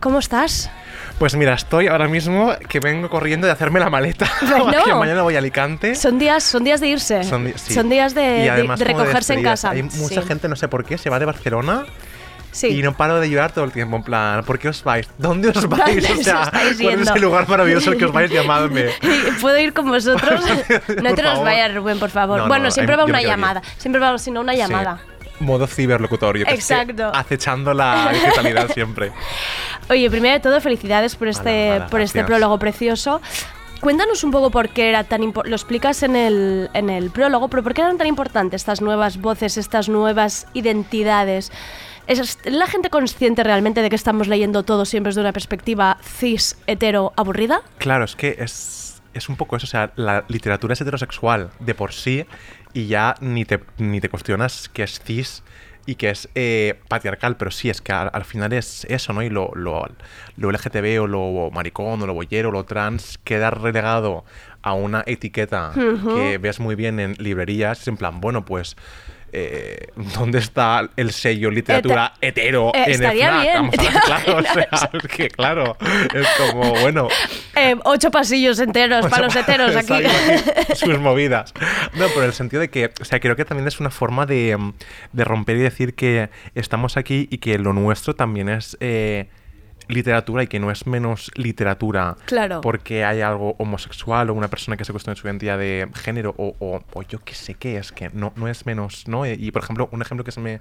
Speaker 2: ¿Cómo estás?
Speaker 20: Pues mira, estoy ahora mismo que vengo corriendo de hacerme la maleta.
Speaker 2: Bueno. [LAUGHS] [LAUGHS]
Speaker 20: que mañana voy a Alicante.
Speaker 2: Son días, son días de irse.
Speaker 20: Son, di- sí.
Speaker 2: Son días de, recogerse en casa.
Speaker 20: Hay mucha
Speaker 2: Sí.
Speaker 20: gente, no sé por qué, se va de Barcelona.
Speaker 2: Sí.
Speaker 20: Y no paro de llorar todo el tiempo, en plan, ¿por qué os vais? ¿Dónde os [LAUGHS] vais?
Speaker 2: ¿Dónde
Speaker 20: o sea, ¿cuál es el lugar maravilloso al que os vais? Llamadme.
Speaker 2: ¿Puedo ir con vosotros? no te nos vayas, Rubén, por favor.
Speaker 20: No, no,
Speaker 2: bueno, siempre
Speaker 20: em,
Speaker 2: va
Speaker 20: yo me
Speaker 2: una llamada. Siempre va, si no, una llamada.
Speaker 20: Modo ciberlocutorio. que esté
Speaker 2: Exacto.
Speaker 20: Acechando la digitalidad [LAUGHS] siempre.
Speaker 2: Oye, primero de todo, felicidades por este,
Speaker 20: Ala, ala,
Speaker 2: por este
Speaker 20: gracias.
Speaker 2: prólogo precioso. Cuéntanos un poco por qué era tan lo explicas en el, en el prólogo, pero por qué eran tan importantes estas nuevas voces, estas nuevas identidades. ¿Es la gente consciente realmente de que estamos leyendo todo siempre desde una perspectiva cis, hetero, aburrida?
Speaker 20: Claro, es que es, es un poco eso. O sea, la literatura es heterosexual de por sí y ya ni te, ni te cuestionas que es cis y que es eh, patriarcal, pero sí, es que al, al final es eso, ¿no? Y lo, lo, lo LGTB o lo maricón o lo boyero o lo trans queda relegado a una etiqueta que ves muy bien en librerías. En plan, bueno, pues... eh, ¿Dónde está el sello literatura
Speaker 2: Ete-
Speaker 20: hetero
Speaker 2: Eh,
Speaker 20: en
Speaker 2: estaría
Speaker 20: FNAC?
Speaker 2: bien.
Speaker 20: Vamos a ver, claro, o sea, [LAUGHS] es que claro, es como, bueno,
Speaker 2: Eh, ocho pasillos enteros para los heteros aquí. [LAUGHS]
Speaker 20: Sus movidas. No, pero en el sentido de que, o sea, creo que también es una forma de, mm, de romper y decir que estamos aquí y que lo nuestro también es eh, literatura y que no es menos literatura
Speaker 2: Claro.
Speaker 20: porque hay algo homosexual o una persona que se cuestiona su identidad de género o, o- o yo qué sé qué es, que no, no es menos, ¿no? Y por ejemplo, un ejemplo que se me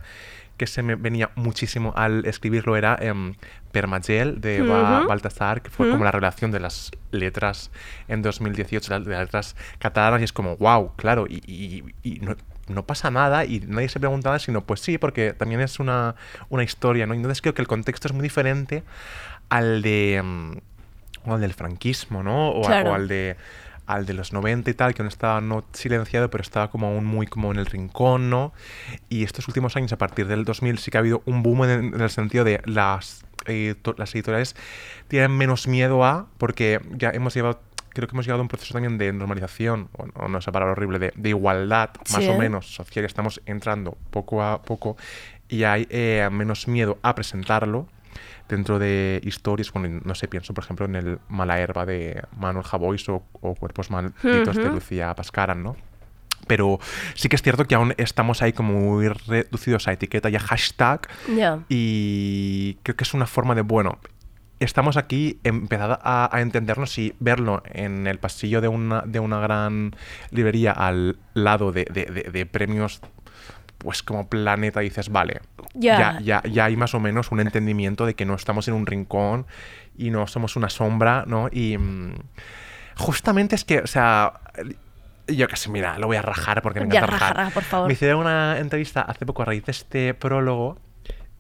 Speaker 20: que se me venía muchísimo al escribirlo era em, Permagel de
Speaker 21: Ujú.
Speaker 20: Baltasar, que fue como la relación de las letras en 2018, la- de las letras catalanas, y es como, wow, claro, y, y- y no, no pasa nada y nadie se pregunta nada, sino pues sí, porque también es una, una historia, ¿no? Entonces creo que el contexto es muy diferente al de... mm, o al del franquismo, ¿no? O, a-
Speaker 2: Claro.
Speaker 20: o al de al de los 90 y tal, que no estaba no silenciado, pero estaba como aún muy como en el rincón, ¿no? Y estos últimos años, a partir del 2000, sí que ha habido un boom en, en el sentido de las, eh, las editoriales tienen menos miedo a, porque ya hemos llevado creo que hemos llegado a un proceso también de normalización, o no, no esa palabra horrible, de, de igualdad más o menos social. Estamos entrando poco a poco y hay eh, menos miedo a presentarlo dentro de historias, bueno, no sé, pienso por ejemplo en el Mala Herba de Manuel Javois o, o Cuerpos Malditos de. Lucía Pascaran, ¿no? Pero sí que es cierto que aún estamos ahí como muy reducidos a etiqueta y a hashtag
Speaker 2: Ya.
Speaker 20: y creo que es una forma de, bueno, estamos aquí, empezad a, a entendernos y verlo en el pasillo de una, de una gran librería al lado de, de- de- de premios, pues como planeta, dices, vale,
Speaker 2: Ya.
Speaker 20: ya, ya, ya hay más o menos un entendimiento de que no estamos en un rincón y no somos una sombra, ¿no? Y mm, justamente es que, o sea... Yo sé, mira, lo voy a rajar porque me encanta
Speaker 2: raja,
Speaker 20: rajar.
Speaker 2: raja, por favor.
Speaker 20: Me hicieron una entrevista hace poco a raíz de este prólogo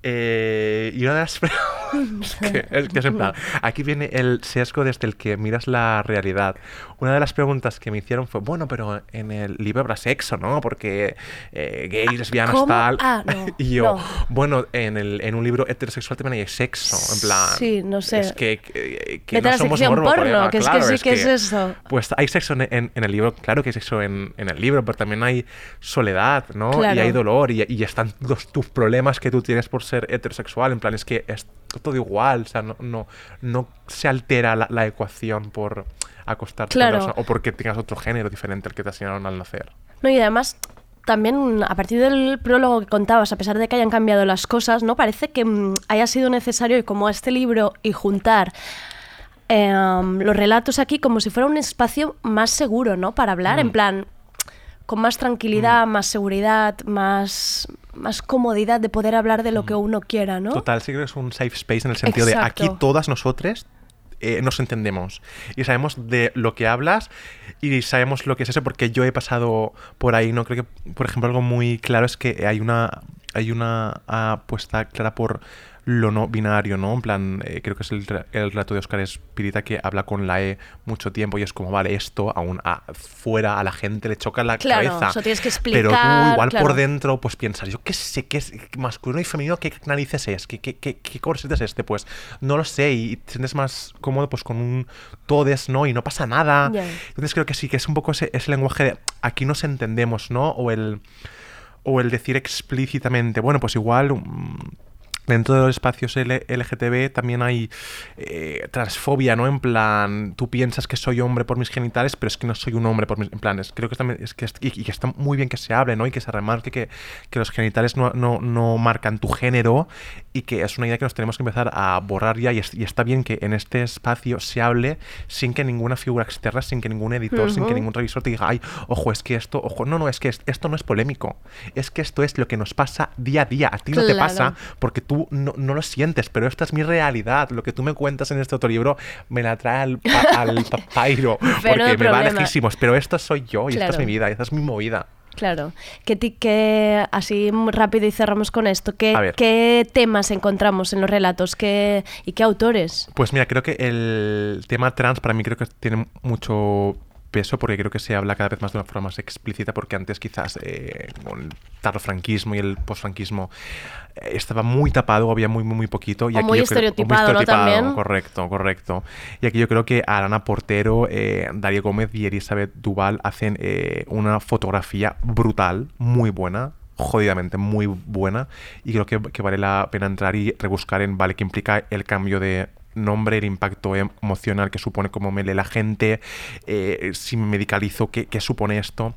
Speaker 20: eh, y una de las [LAUGHS] preguntas que, es que es en plan, [LAUGHS] aquí viene el sesgo desde el que miras la realidad. Una de las preguntas que me hicieron fue, bueno, pero en el libro habrá sexo, ¿no? Porque eh, gays, lesbianas,
Speaker 2: ¿cómo?
Speaker 20: tal.
Speaker 2: Ah, no, [LAUGHS]
Speaker 20: y yo,
Speaker 2: no.
Speaker 20: bueno, en, el, en un libro heterosexual también hay sexo. En plan,
Speaker 2: Sí, no sé.
Speaker 20: Es que, que, que no somos morbo,
Speaker 2: porno,
Speaker 20: colega,
Speaker 2: que es que
Speaker 20: claro,
Speaker 2: sí que es eso.
Speaker 20: Pues hay sexo en, en- en el libro, claro que hay sexo en, en el libro, pero también hay soledad, ¿no?
Speaker 2: Claro.
Speaker 20: Y hay dolor y, y están los, tus problemas que tú tienes por ser heterosexual. En plan, es que es todo igual, o sea, no, no, no se altera la, la ecuación por acostarte con
Speaker 2: Claro.
Speaker 20: persona o porque tengas otro género diferente al que te asignaron al nacer.
Speaker 2: No, y además, también a partir del prólogo que contabas, a pesar de que hayan cambiado las cosas, ¿no? Parece que mm, haya sido necesario ir como a este libro y juntar em, los relatos aquí como si fuera un espacio más seguro, ¿no? Para hablar, en
Speaker 20: Mm.
Speaker 2: plan, con más tranquilidad, más seguridad, más, más comodidad de poder hablar de lo que uno quiera, ¿no?
Speaker 20: Total, sí creo que es un safe space en el sentido de aquí todas nosotras eh, nos entendemos y sabemos de lo que hablas y sabemos lo que es eso porque yo he pasado por ahí, ¿no? Creo que, por ejemplo, algo muy claro es que hay una, hay una apuesta clara por lo no binario, ¿no? En plan, eh, creo que es el, el relato de Oscar Espírita que habla con la E mucho tiempo y es como, vale, esto aún afuera a la gente le choca la
Speaker 2: Claro,
Speaker 20: cabeza.
Speaker 2: eso tienes que
Speaker 20: Pero tú
Speaker 2: explicar,
Speaker 20: igual
Speaker 2: claro.
Speaker 20: por dentro pues piensas, yo qué sé, qué es masculino y femenino, qué narices es, qué, qué, qué, qué corsete es este, pues no lo sé y te sientes más cómodo pues con un todes, ¿no? Y no pasa nada. Entonces creo que sí, que es un poco ese, ese lenguaje de aquí nos entendemos, ¿no? O el, o el decir explícitamente, bueno, pues igual... mm, Dentro de los espacios L- LGTB también hay eh, transfobia, ¿no? En plan, tú piensas que soy hombre por mis genitales, pero es que no soy un hombre por mis... En plan, es- creo que también es que, es- y, y que está muy bien que se hable, ¿no? Y que se remarque que, que los genitales no, no, no marcan tu género y que es una idea que nos tenemos que empezar a borrar ya. Y, es- y está bien que en este espacio se hable sin que ninguna figura externa, sin que ningún editor, sin que ningún revisor te diga, ay, ojo, es que esto, ojo, no, no, es que es- esto no es polémico, es que esto es lo que nos pasa día a día, a ti no te pasa porque tú no, no lo sientes, pero esta es mi realidad, lo que tú me cuentas en este otro libro me la trae al, pa- [LAUGHS] al papairo, porque me va lejísimos, pero esto soy yo y esta es mi vida, y esta es mi movida.
Speaker 2: Claro. ¿Qué, ti- qué- así rápido y cerramos con esto, ¿qué, qué temas encontramos en los relatos ¿Qué, y qué autores?
Speaker 20: Pues mira, creo que el tema trans para mí creo que tiene mucho peso porque creo que se habla cada vez más de una forma más explícita porque antes quizás eh, con el tardofranquismo y el posfranquismo eh, estaba muy tapado, había muy muy muy poquito y
Speaker 2: O
Speaker 20: aquí
Speaker 2: muy
Speaker 20: yo creo-
Speaker 2: estereotipado, ¿no? También.
Speaker 20: correcto, correcto. Y aquí yo creo que Arana Portero, eh, Darío Gómez y Elizabeth Duval hacen eh, una fotografía brutal, muy buena, jodidamente muy buena y creo que, que vale la pena entrar y rebuscar en vale que implica el cambio de nombre, el impacto em- emocional que supone cómo me lee la gente, eh, si me medicalizo, ¿qué, qué supone esto.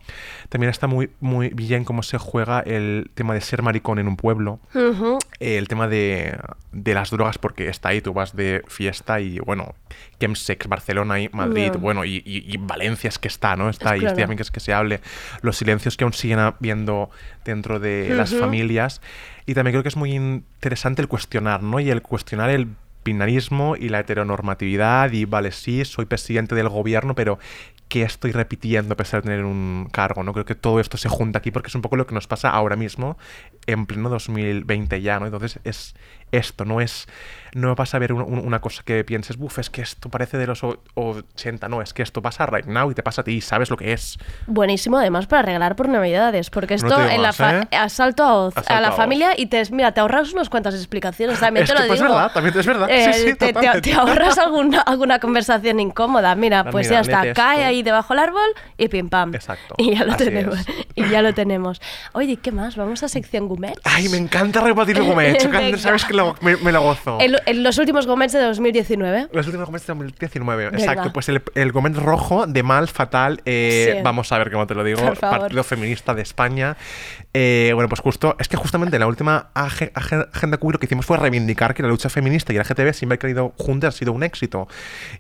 Speaker 20: También está muy, muy bien cómo se juega el tema de ser maricón en un pueblo, eh, el tema de, de las drogas, porque está ahí, tú vas de fiesta y bueno, Chemsex, Barcelona y Madrid, bueno, y, y- y Valencia es que está, ¿no? Está
Speaker 2: Es
Speaker 20: ahí,
Speaker 2: claro.
Speaker 20: bien que es que se hable, los silencios que aún siguen habiendo dentro de las familias. Y también creo que es muy interesante el cuestionar, ¿no? Y el cuestionar el binarismo y la heteronormatividad y vale, sí, soy presidente del gobierno, pero ¿qué estoy repitiendo a pesar de tener un cargo? ¿no? Creo que todo esto se junta aquí porque es un poco lo que nos pasa ahora mismo en pleno 2020 ya, ¿no? Entonces es esto, no es no vas a ver un- un- una cosa que pienses, buf, es que esto parece de los o- 80, no, es que esto pasa right now y te pasa a ti y sabes lo que es.
Speaker 2: Buenísimo además para arreglar por navidades, porque esto en la
Speaker 20: más, ¿eh?
Speaker 2: asalto a,
Speaker 20: Asalto
Speaker 2: a la
Speaker 20: a
Speaker 2: familia y te mira, te ahorras unas cuantas explicaciones, también
Speaker 20: Es
Speaker 2: te
Speaker 20: que,
Speaker 2: lo
Speaker 20: pues,
Speaker 2: digo.
Speaker 20: es verdad, también es verdad.
Speaker 2: Eh,
Speaker 20: sí,
Speaker 2: te, te-
Speaker 20: totalmente.
Speaker 2: te ahorras [LAUGHS] alguna, alguna conversación incómoda. Mira, pues
Speaker 20: mira,
Speaker 2: ya está, cae
Speaker 20: esto.
Speaker 2: ahí debajo del árbol y pim pam.
Speaker 20: Exacto.
Speaker 2: Y ya lo
Speaker 20: Así
Speaker 2: tenemos.
Speaker 20: es.
Speaker 2: Y ya lo tenemos. Oye, ¿y ¿qué más? Vamos a sección Gumet.
Speaker 20: Ay, me encanta gomet. [LAUGHS]
Speaker 2: Venga.
Speaker 20: Sabes que lo- me, me lo gozo.
Speaker 2: En los últimos Gomets de 2019.
Speaker 20: Los últimos gomets de 2019.
Speaker 2: Venga.
Speaker 20: Exacto, pues el, el gomet rojo de mal, fatal. eh,
Speaker 2: Sí.
Speaker 20: Vamos a ver cómo te lo digo. Partido Feminista de España. Eh, bueno, pues justo, es que justamente la última age- age- agenda lo que hicimos fue reivindicar que la lucha feminista y la GTB siempre han ido juntas, ha sido un éxito.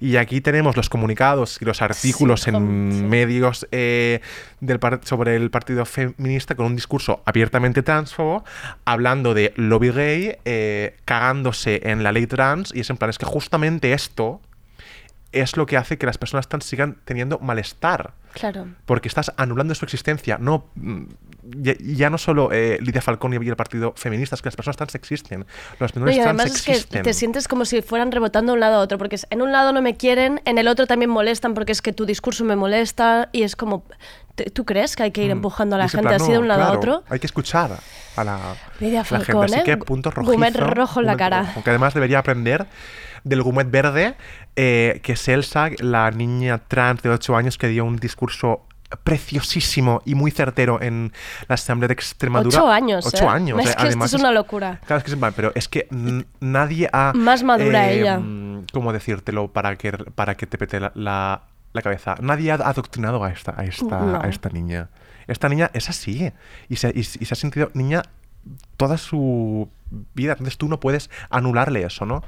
Speaker 20: Y aquí tenemos los comunicados y los artículos en medios eh, del sobre el partido feminista con un discurso abiertamente transfobo, hablando de lobby gay, eh, cagándose en la ley trans, y es en plan, es que justamente esto es lo que hace que las personas trans sigan teniendo malestar
Speaker 2: Claro.
Speaker 20: porque estás anulando su existencia. No, mm, ya, ya no solo eh, Lidia Falcón y el partido feminista, es que las personas trans existen. Los
Speaker 2: No,
Speaker 20: menores trans
Speaker 2: además es que te sientes como si fueran rebotando de un lado a otro, porque en un lado no me quieren, en el otro también molestan porque es que tu discurso me molesta y es como, ¿tú crees que hay que ir empujando a
Speaker 20: Mm.
Speaker 2: La gente
Speaker 20: plan,
Speaker 2: así de un lado a otro?
Speaker 20: Hay que escuchar a la,
Speaker 2: Lidia
Speaker 20: la gente.
Speaker 2: Falcón,
Speaker 20: Así
Speaker 2: ¿eh?
Speaker 20: que punto rojizo.
Speaker 2: Gumet rojo en la cara.
Speaker 20: rojo, que además debería aprender del Gumet verde, eh, que es Elsa, la niña trans de 8 años que dio un discurso preciosísimo y muy certero en la Asamblea de Extremadura.
Speaker 2: Ocho años,
Speaker 20: Ocho
Speaker 2: ¿eh?
Speaker 20: años.
Speaker 2: Es
Speaker 20: eh,
Speaker 2: que esto es una locura.
Speaker 20: Claro, es que es pero es que nadie ha...
Speaker 2: Más madura
Speaker 20: eh,
Speaker 2: ella.
Speaker 20: ¿Cómo decírtelo para que, para que te pete la, la- la cabeza? Nadie ha adoctrinado a esta, a, esta,
Speaker 2: No.
Speaker 20: a esta niña. Esta niña es así. Y se, y- y se ha sentido niña toda su vida. Entonces tú no puedes anularle eso, ¿no?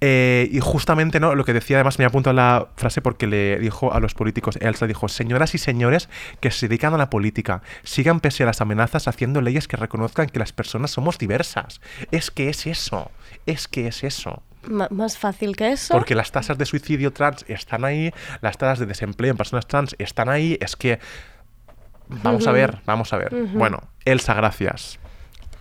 Speaker 20: Eh, y justamente, ¿no? Lo que decía, además me apunto a la frase porque le dijo a los políticos, Elsa dijo, señoras y señores que se dedican a la política, sigan pese a las amenazas haciendo leyes que reconozcan que las personas somos diversas. Es que es eso, es que es eso.
Speaker 2: Más fácil que eso.
Speaker 20: Porque las tasas de suicidio trans están ahí, las tasas de desempleo en personas trans están ahí, es que... Vamos a ver, vamos a ver. Bueno, Elsa, gracias.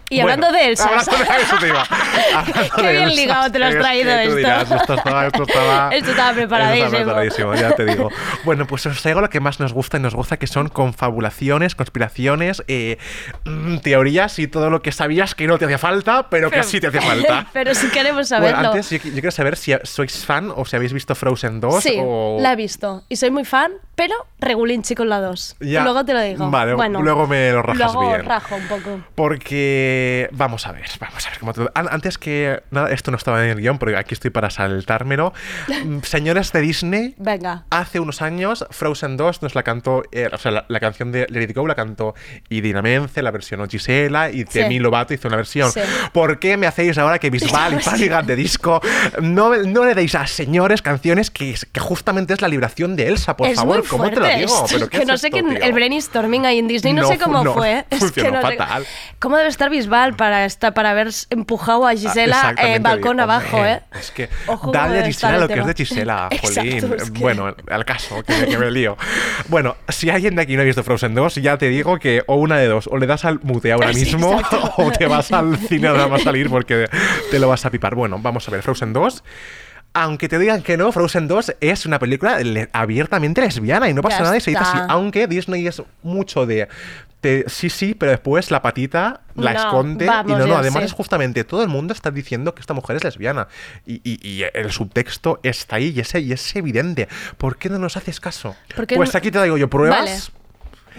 Speaker 2: Y
Speaker 20: Bueno,
Speaker 2: hablando de Elsa.
Speaker 20: hablando de eso te iba. [LAUGHS] Hablando
Speaker 2: Qué bien
Speaker 20: Elsa,
Speaker 2: ligado te lo has
Speaker 20: es
Speaker 2: traído
Speaker 20: que tú
Speaker 2: esto.
Speaker 20: dirás, esto estaba, esto estaba, [LAUGHS]
Speaker 2: Esto estaba preparadísimo.
Speaker 20: esto estaba preparadísimo, ya te digo. Bueno, pues os traigo lo que más nos gusta y nos gusta, que son confabulaciones, conspiraciones, eh, mm, teorías y todo lo que sabías que no te hacía falta, pero, que sí te hacía [LAUGHS] falta.
Speaker 2: Pero si queremos saberlo.
Speaker 20: Bueno, antes yo, yo quiero saber si sois fan o si habéis visto Frozen 2
Speaker 2: Sí,
Speaker 20: o...
Speaker 2: la he visto. Y soy muy fan, pero regulinchi con la 2.
Speaker 20: Ya.
Speaker 2: Luego te lo digo.
Speaker 20: Vale,
Speaker 2: bueno,
Speaker 20: luego me lo rajas
Speaker 2: luego
Speaker 20: bien.
Speaker 2: rajo un poco.
Speaker 20: Porque vamos a ver, vamos a ver cómo. An- Antes que nada, esto no estaba en el guion, porque aquí estoy para saltármelo. [LAUGHS] Mm, Señores de Disney,
Speaker 2: Venga.
Speaker 20: hace unos años Frozen 2 nos la cantó, eh, o sea, la, la canción de Let It Go la cantó Idina Menze, la versión Gisela y
Speaker 2: Sí.
Speaker 20: Demi Lovato hizo una versión.
Speaker 2: Sí.
Speaker 20: ¿Por qué me hacéis ahora que Bisbal y Panigan de disco no, no le deis a señores canciones que, que justamente es la liberación de Elsa? Por
Speaker 2: es
Speaker 20: favor,
Speaker 2: muy
Speaker 20: ¿cómo te lo digo? ¿Pero qué
Speaker 2: que
Speaker 20: es
Speaker 2: no sé
Speaker 20: esto,
Speaker 2: quién,
Speaker 20: tío?
Speaker 2: el brainstorming ahí en Disney, no,
Speaker 20: No
Speaker 2: sé cómo
Speaker 20: no,
Speaker 2: fue. Es que no sé-
Speaker 20: fatal.
Speaker 2: ¿Cómo debe estar Bisbal para, esta, para haber empujado a Gisela
Speaker 20: Ah, exactamente,
Speaker 2: eh, balcón abajo, eh?
Speaker 20: Es que
Speaker 2: Ojo
Speaker 20: dale a Gisela
Speaker 2: el
Speaker 20: lo que es de Gisela, [LAUGHS]
Speaker 2: Exacto,
Speaker 20: jolín.
Speaker 2: es que-
Speaker 20: Bueno, al caso, que, me- que me lío. Bueno, si alguien de aquí no ha visto Frozen 2, ya te digo que o una de dos, o le das al mute ahora [LAUGHS] mismo, [LAUGHS] o te vas al cine nada más salir porque te lo vas a pipar. Bueno, vamos a ver, Frozen 2. Aunque te digan que no, Frozen 2 es una película le- abiertamente lesbiana y no pasa
Speaker 2: Ya
Speaker 20: nada y se dice así. Aunque Disney es mucho de, de sí, sí, pero después la patita la
Speaker 2: No,
Speaker 20: esconde y no, no, además es justamente todo el mundo está diciendo que esta mujer es lesbiana y, y- y el subtexto está ahí y es, y es evidente. ¿Por qué no nos haces caso?
Speaker 2: ¿Por qué
Speaker 20: Pues
Speaker 2: no-
Speaker 20: aquí te digo yo pruebas
Speaker 2: Vale.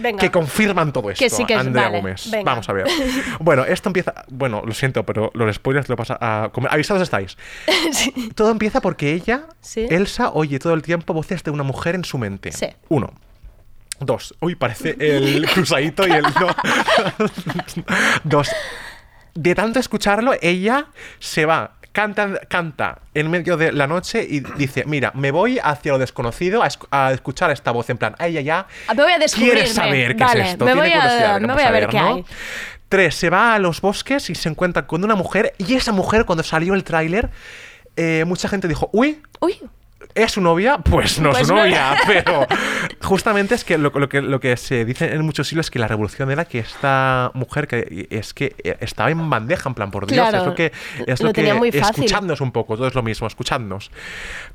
Speaker 2: Venga.
Speaker 20: que confirman todo esto,
Speaker 2: Que sí que es-
Speaker 20: Andrea
Speaker 2: vale,
Speaker 20: Gómez.
Speaker 2: venga.
Speaker 20: Vamos a ver. [LAUGHS] Bueno, esto empieza. Bueno, lo siento, pero los spoilers lo pasa a comer. Avisados estáis. [LAUGHS] Todo empieza porque ella,
Speaker 2: Sí.
Speaker 20: Elsa, oye todo el tiempo voces de una mujer en su mente.
Speaker 2: Sí.
Speaker 20: Uno. Dos. Uy, parece el cruzadito y el. No. [LAUGHS] Dos. De tanto escucharlo, ella se va. Canta, canta en medio de la noche y dice, mira, me voy hacia lo desconocido a, esc- a escuchar esta voz en plan, a ella ya
Speaker 2: Ah, Me voy a
Speaker 20: saber qué
Speaker 2: Vale,
Speaker 20: es esto.
Speaker 2: me voy a- me voy ver qué
Speaker 20: ¿no?
Speaker 2: hay.
Speaker 20: Tres, se va a los bosques y se encuentra con una mujer y esa mujer cuando salió el tráiler, eh, mucha gente dijo, uy,
Speaker 2: Uy,
Speaker 20: ¿Es su novia? Pues no es
Speaker 2: Pues
Speaker 20: su
Speaker 2: no.
Speaker 20: novia, [LAUGHS] pero justamente es que lo, lo que lo que se dice en muchos siglos es que la revolución era que esta mujer que es que estaba en bandeja, en plan, por Dios,
Speaker 2: Claro,
Speaker 20: es lo que es
Speaker 2: lo
Speaker 20: lo que
Speaker 2: muy fácil.
Speaker 20: escuchadnos un poco, todo es lo mismo, escuchadnos.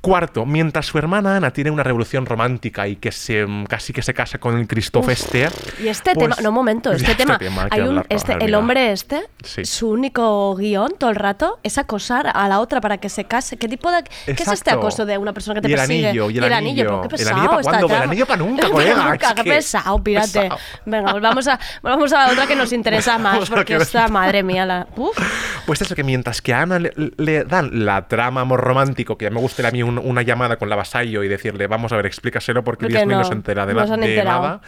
Speaker 20: Cuarto, mientras su hermana Ana tiene una revolución romántica y que se casi que se casa con el Christoph
Speaker 2: Uf.
Speaker 20: este,
Speaker 2: Y este
Speaker 20: pues-
Speaker 2: tema, no, un momento, [LAUGHS] este,
Speaker 20: Este
Speaker 2: tema,
Speaker 20: tema hay
Speaker 2: un, este, el hombre este,
Speaker 20: Sí.
Speaker 2: su único guion todo el rato es acosar a la otra para que se case. ¿Qué tipo de, qué es este
Speaker 20: Exacto.
Speaker 2: acoso de una persona que te
Speaker 20: Y el
Speaker 2: persigue?
Speaker 20: anillo, y el anillo.
Speaker 2: qué
Speaker 20: ¿El anillo pa'
Speaker 2: esta
Speaker 20: cuándo? El anillo pa' nunca, [LAUGHS] colega,
Speaker 2: nunca, qué pesado, pírate.
Speaker 20: pesado.
Speaker 2: Venga, volvamos a, volvamos a la otra que nos [LAUGHS] interesa más, porque
Speaker 20: que-
Speaker 2: esta, madre mía, la... [LAUGHS] Uf.
Speaker 20: Pues eso, que mientras que a Ana le, le dan la trama amor romántico, que me gustaría a mí un- una llamada con la vasallo y decirle, vamos a ver, explícaselo porque
Speaker 2: Porque
Speaker 20: mío no
Speaker 2: no,
Speaker 20: se entera de,
Speaker 2: no han
Speaker 20: de nada.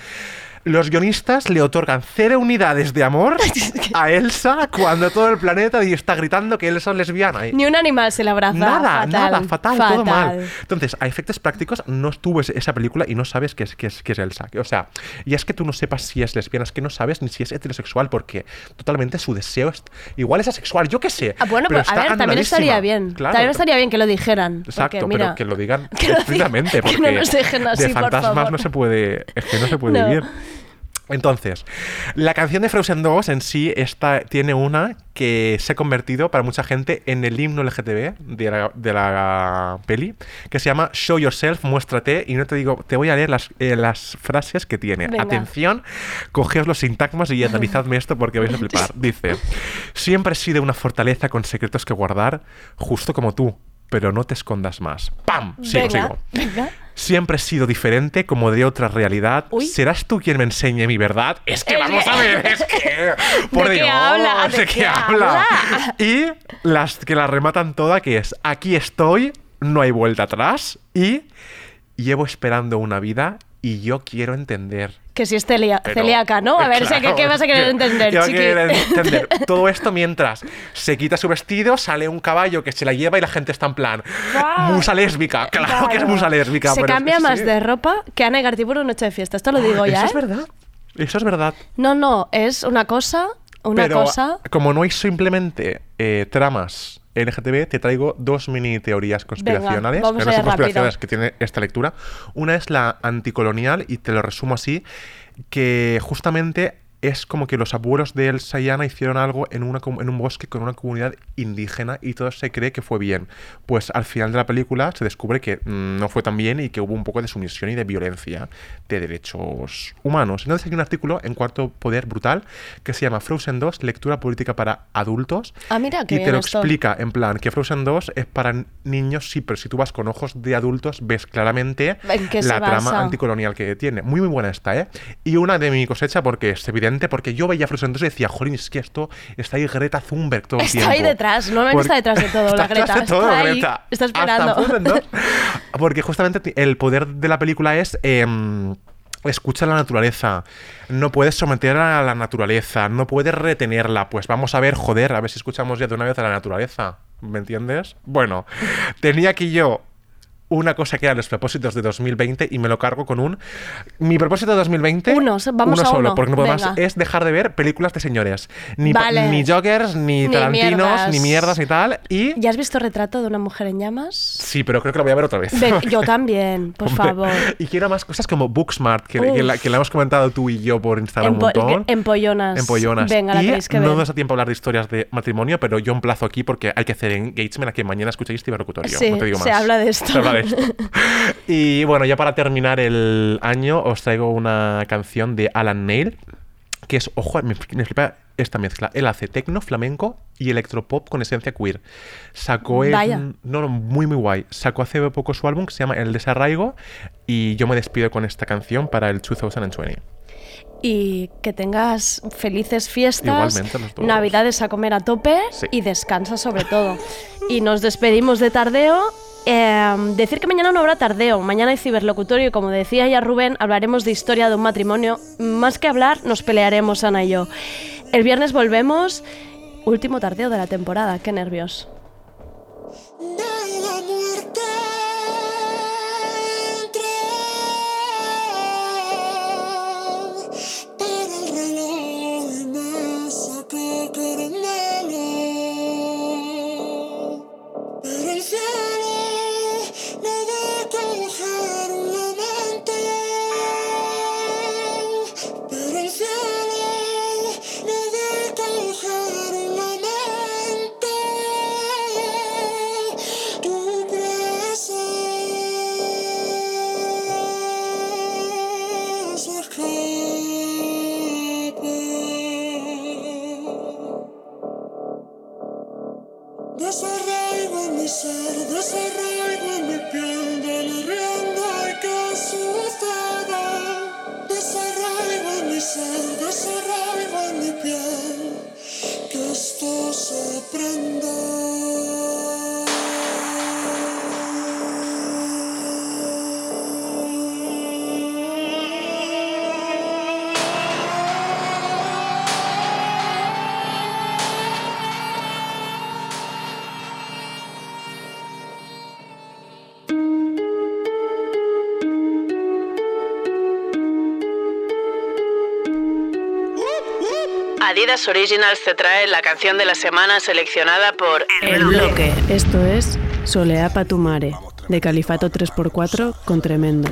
Speaker 20: Los guionistas le otorgan cero unidades de amor [LAUGHS] a Elsa cuando todo el planeta está gritando que Elsa es lesbiana.
Speaker 2: Ni un animal se le abraza.
Speaker 20: Nada,
Speaker 2: fatal,
Speaker 20: nada, fatal, todo mal. Entonces, a efectos prácticos, no estuvo esa película y no sabes qué es, qué es, qué es Elsa. O sea, y es que tú no sepas si es lesbiana, es que no sabes ni si es heterosexual, porque totalmente su deseo es. Igual es asexual, yo qué sé.
Speaker 2: Ah, bueno,
Speaker 20: pero
Speaker 2: pero, a ver, también estaría bien.
Speaker 20: Claro.
Speaker 2: también estaría bien que lo dijeran.
Speaker 20: Exacto,
Speaker 2: porque, mira,
Speaker 20: pero que lo digan [LAUGHS]
Speaker 2: que
Speaker 20: explícitamente,
Speaker 2: que no
Speaker 20: porque
Speaker 2: nos dejen así,
Speaker 20: de
Speaker 2: por
Speaker 20: fantasmas
Speaker 2: favor.
Speaker 20: no se puede, es que no se puede
Speaker 2: No.
Speaker 20: vivir. Entonces, la canción de Frozen 2 en sí esta, tiene una que se ha convertido para mucha gente en el himno LGTB de la, de la peli, que se llama Show Yourself, muéstrate, y no te digo, te voy a leer las, eh, las frases que tiene.
Speaker 2: Venga.
Speaker 20: Atención, cogeos los sintagmas y analizadme esto porque vais a flipar. [LAUGHS] Dice, siempre he sido una fortaleza con secretos que guardar, justo como tú, pero no te escondas más. ¡Pam! Sigo,
Speaker 2: venga,
Speaker 20: sigo.
Speaker 2: venga.
Speaker 20: Siempre he sido diferente, como de otra realidad. ¿Serás tú quien me enseñe mi verdad? Es que vamos a ver, [LAUGHS] es que. Por
Speaker 2: ¿De qué
Speaker 20: Dios,
Speaker 2: habla? ¿De qué habla?
Speaker 20: Y las que la rematan toda, que es aquí estoy, no hay vuelta atrás y llevo esperando una vida y yo quiero entender.
Speaker 2: Que si es celia-
Speaker 20: Pero-
Speaker 2: celíaca, ¿no? A ver, sé ¿qué, vas a querer
Speaker 20: que-
Speaker 2: entender, chiqui?
Speaker 20: querer [LAUGHS] entender. Todo esto mientras se quita su vestido, sale un caballo que se la lleva y la gente está en plan. Musa lésbica. Claro que es musa lésbica.
Speaker 2: Se
Speaker 20: pero
Speaker 2: cambia más
Speaker 20: sí.
Speaker 2: de ropa que Ana Gartiburu Noche de Fiesta. Esto lo digo ya,
Speaker 20: Eso es
Speaker 2: ¿eh?
Speaker 20: verdad. Eso es verdad.
Speaker 2: No, no, es una cosa, una
Speaker 20: Pero
Speaker 2: cosa...
Speaker 20: como no hay simplemente eh, tramas LGTB, te traigo dos mini teorías conspiracionales. que no son conspiracionales que tiene esta lectura. Una es la anticolonial, y te lo resumo así, que justamente es como que los abuelos de Elsa y Anna hicieron algo en, una, en un bosque con una comunidad indígena y todo se cree que fue bien. Pues al final de la película se descubre que mm, no fue tan bien y que hubo un poco de sumisión y de violencia de derechos humanos. Entonces hay un artículo en Cuarto Poder brutal que se llama Frozen 2, lectura política para adultos.
Speaker 2: Ah, mira, qué
Speaker 20: y te lo
Speaker 2: esto.
Speaker 20: explica en plan que Frozen 2 es para niños, sí, pero si tú vas con ojos de adultos ves claramente
Speaker 2: ¿En qué se
Speaker 20: la trama anticolonial que tiene. Muy, muy buena esta, ¿eh? Y una de mi cosecha porque es evidente, porque yo veía Frozen 2 y decía, jolín, es que esto está ahí Greta Thunberg todo el
Speaker 2: Está
Speaker 20: tiempo.
Speaker 2: ahí detrás, normalmente está detrás de todo, la [LAUGHS]
Speaker 20: Está
Speaker 2: Greta.
Speaker 20: de todo,
Speaker 2: está ahí,
Speaker 20: Greta.
Speaker 2: está
Speaker 20: Hasta
Speaker 2: esperando.
Speaker 20: Frozen 2. [LAUGHS] Porque justamente el poder de la película es... em, Escucha la naturaleza, no puedes someter a la naturaleza, no puedes retenerla. Pues vamos a ver, joder, a ver si escuchamos ya de una vez a la naturaleza. ¿Me entiendes? Bueno, tenía aquí yo una cosa que eran los propósitos de 2020 y me lo cargo con un. Mi propósito de 2020.
Speaker 2: Uno, vamos
Speaker 20: uno
Speaker 2: a
Speaker 20: solo,
Speaker 2: uno.
Speaker 20: porque no puedo más.
Speaker 2: Venga.
Speaker 20: Es dejar de ver películas de señores. Ni,
Speaker 2: Vale.
Speaker 20: ni joggers, ni,
Speaker 2: Ni
Speaker 20: tarantinos,
Speaker 2: mierdas.
Speaker 20: ni mierdas, ni tal. Y.
Speaker 2: ¿Ya has visto retrato de una mujer en llamas?
Speaker 20: Sí, pero creo que lo voy a ver otra vez.
Speaker 2: Ven, [LAUGHS] yo también, por
Speaker 20: Hombre,
Speaker 2: favor.
Speaker 20: Y quiero más cosas como Booksmart, que, que la, que la hemos comentado tú y yo por Instagram un
Speaker 2: Empo-
Speaker 20: montón.
Speaker 2: empollonas.
Speaker 20: Empollonas.
Speaker 2: Venga, la
Speaker 20: y
Speaker 2: tenéis que
Speaker 20: no
Speaker 2: ver.
Speaker 20: nos da tiempo a hablar de historias de matrimonio, pero yo emplazo aquí porque hay que hacer engagement a que mañana escuchéis Ciberlocutorio.
Speaker 2: Sí,
Speaker 20: no te digo
Speaker 2: se
Speaker 20: más.
Speaker 2: habla de esto. [LAUGHS]
Speaker 20: Esto. [LAUGHS] y bueno, ya para terminar el año, os traigo una canción de Alan Neil, que es, ojo, me, me flipa esta mezcla. Él hace tecno, flamenco y electropop con esencia queer. Sacó el-
Speaker 2: Vaya.
Speaker 20: no, no, muy muy guay. Sacó hace poco su álbum que se llama El Desarraigo y yo me despido con esta canción para el 2020.
Speaker 2: Y que tengas felices fiestas, navidades a comer a tope
Speaker 20: Sí.
Speaker 2: y descansa sobre todo. y nos despedimos de tardeo. Eh, decir que mañana no habrá tardeo, mañana hay ciberlocutorio y como decía ya Rubén, hablaremos de historia de un matrimonio. Más que hablar, nos pelearemos Ana y yo. El viernes volvemos, último tardeo de la temporada, qué nervios.
Speaker 22: Adidas Originals te trae la canción de la semana seleccionada por
Speaker 2: El Bloque. Esto es Solea Patumare, de Califato 3x4 con Tremendo.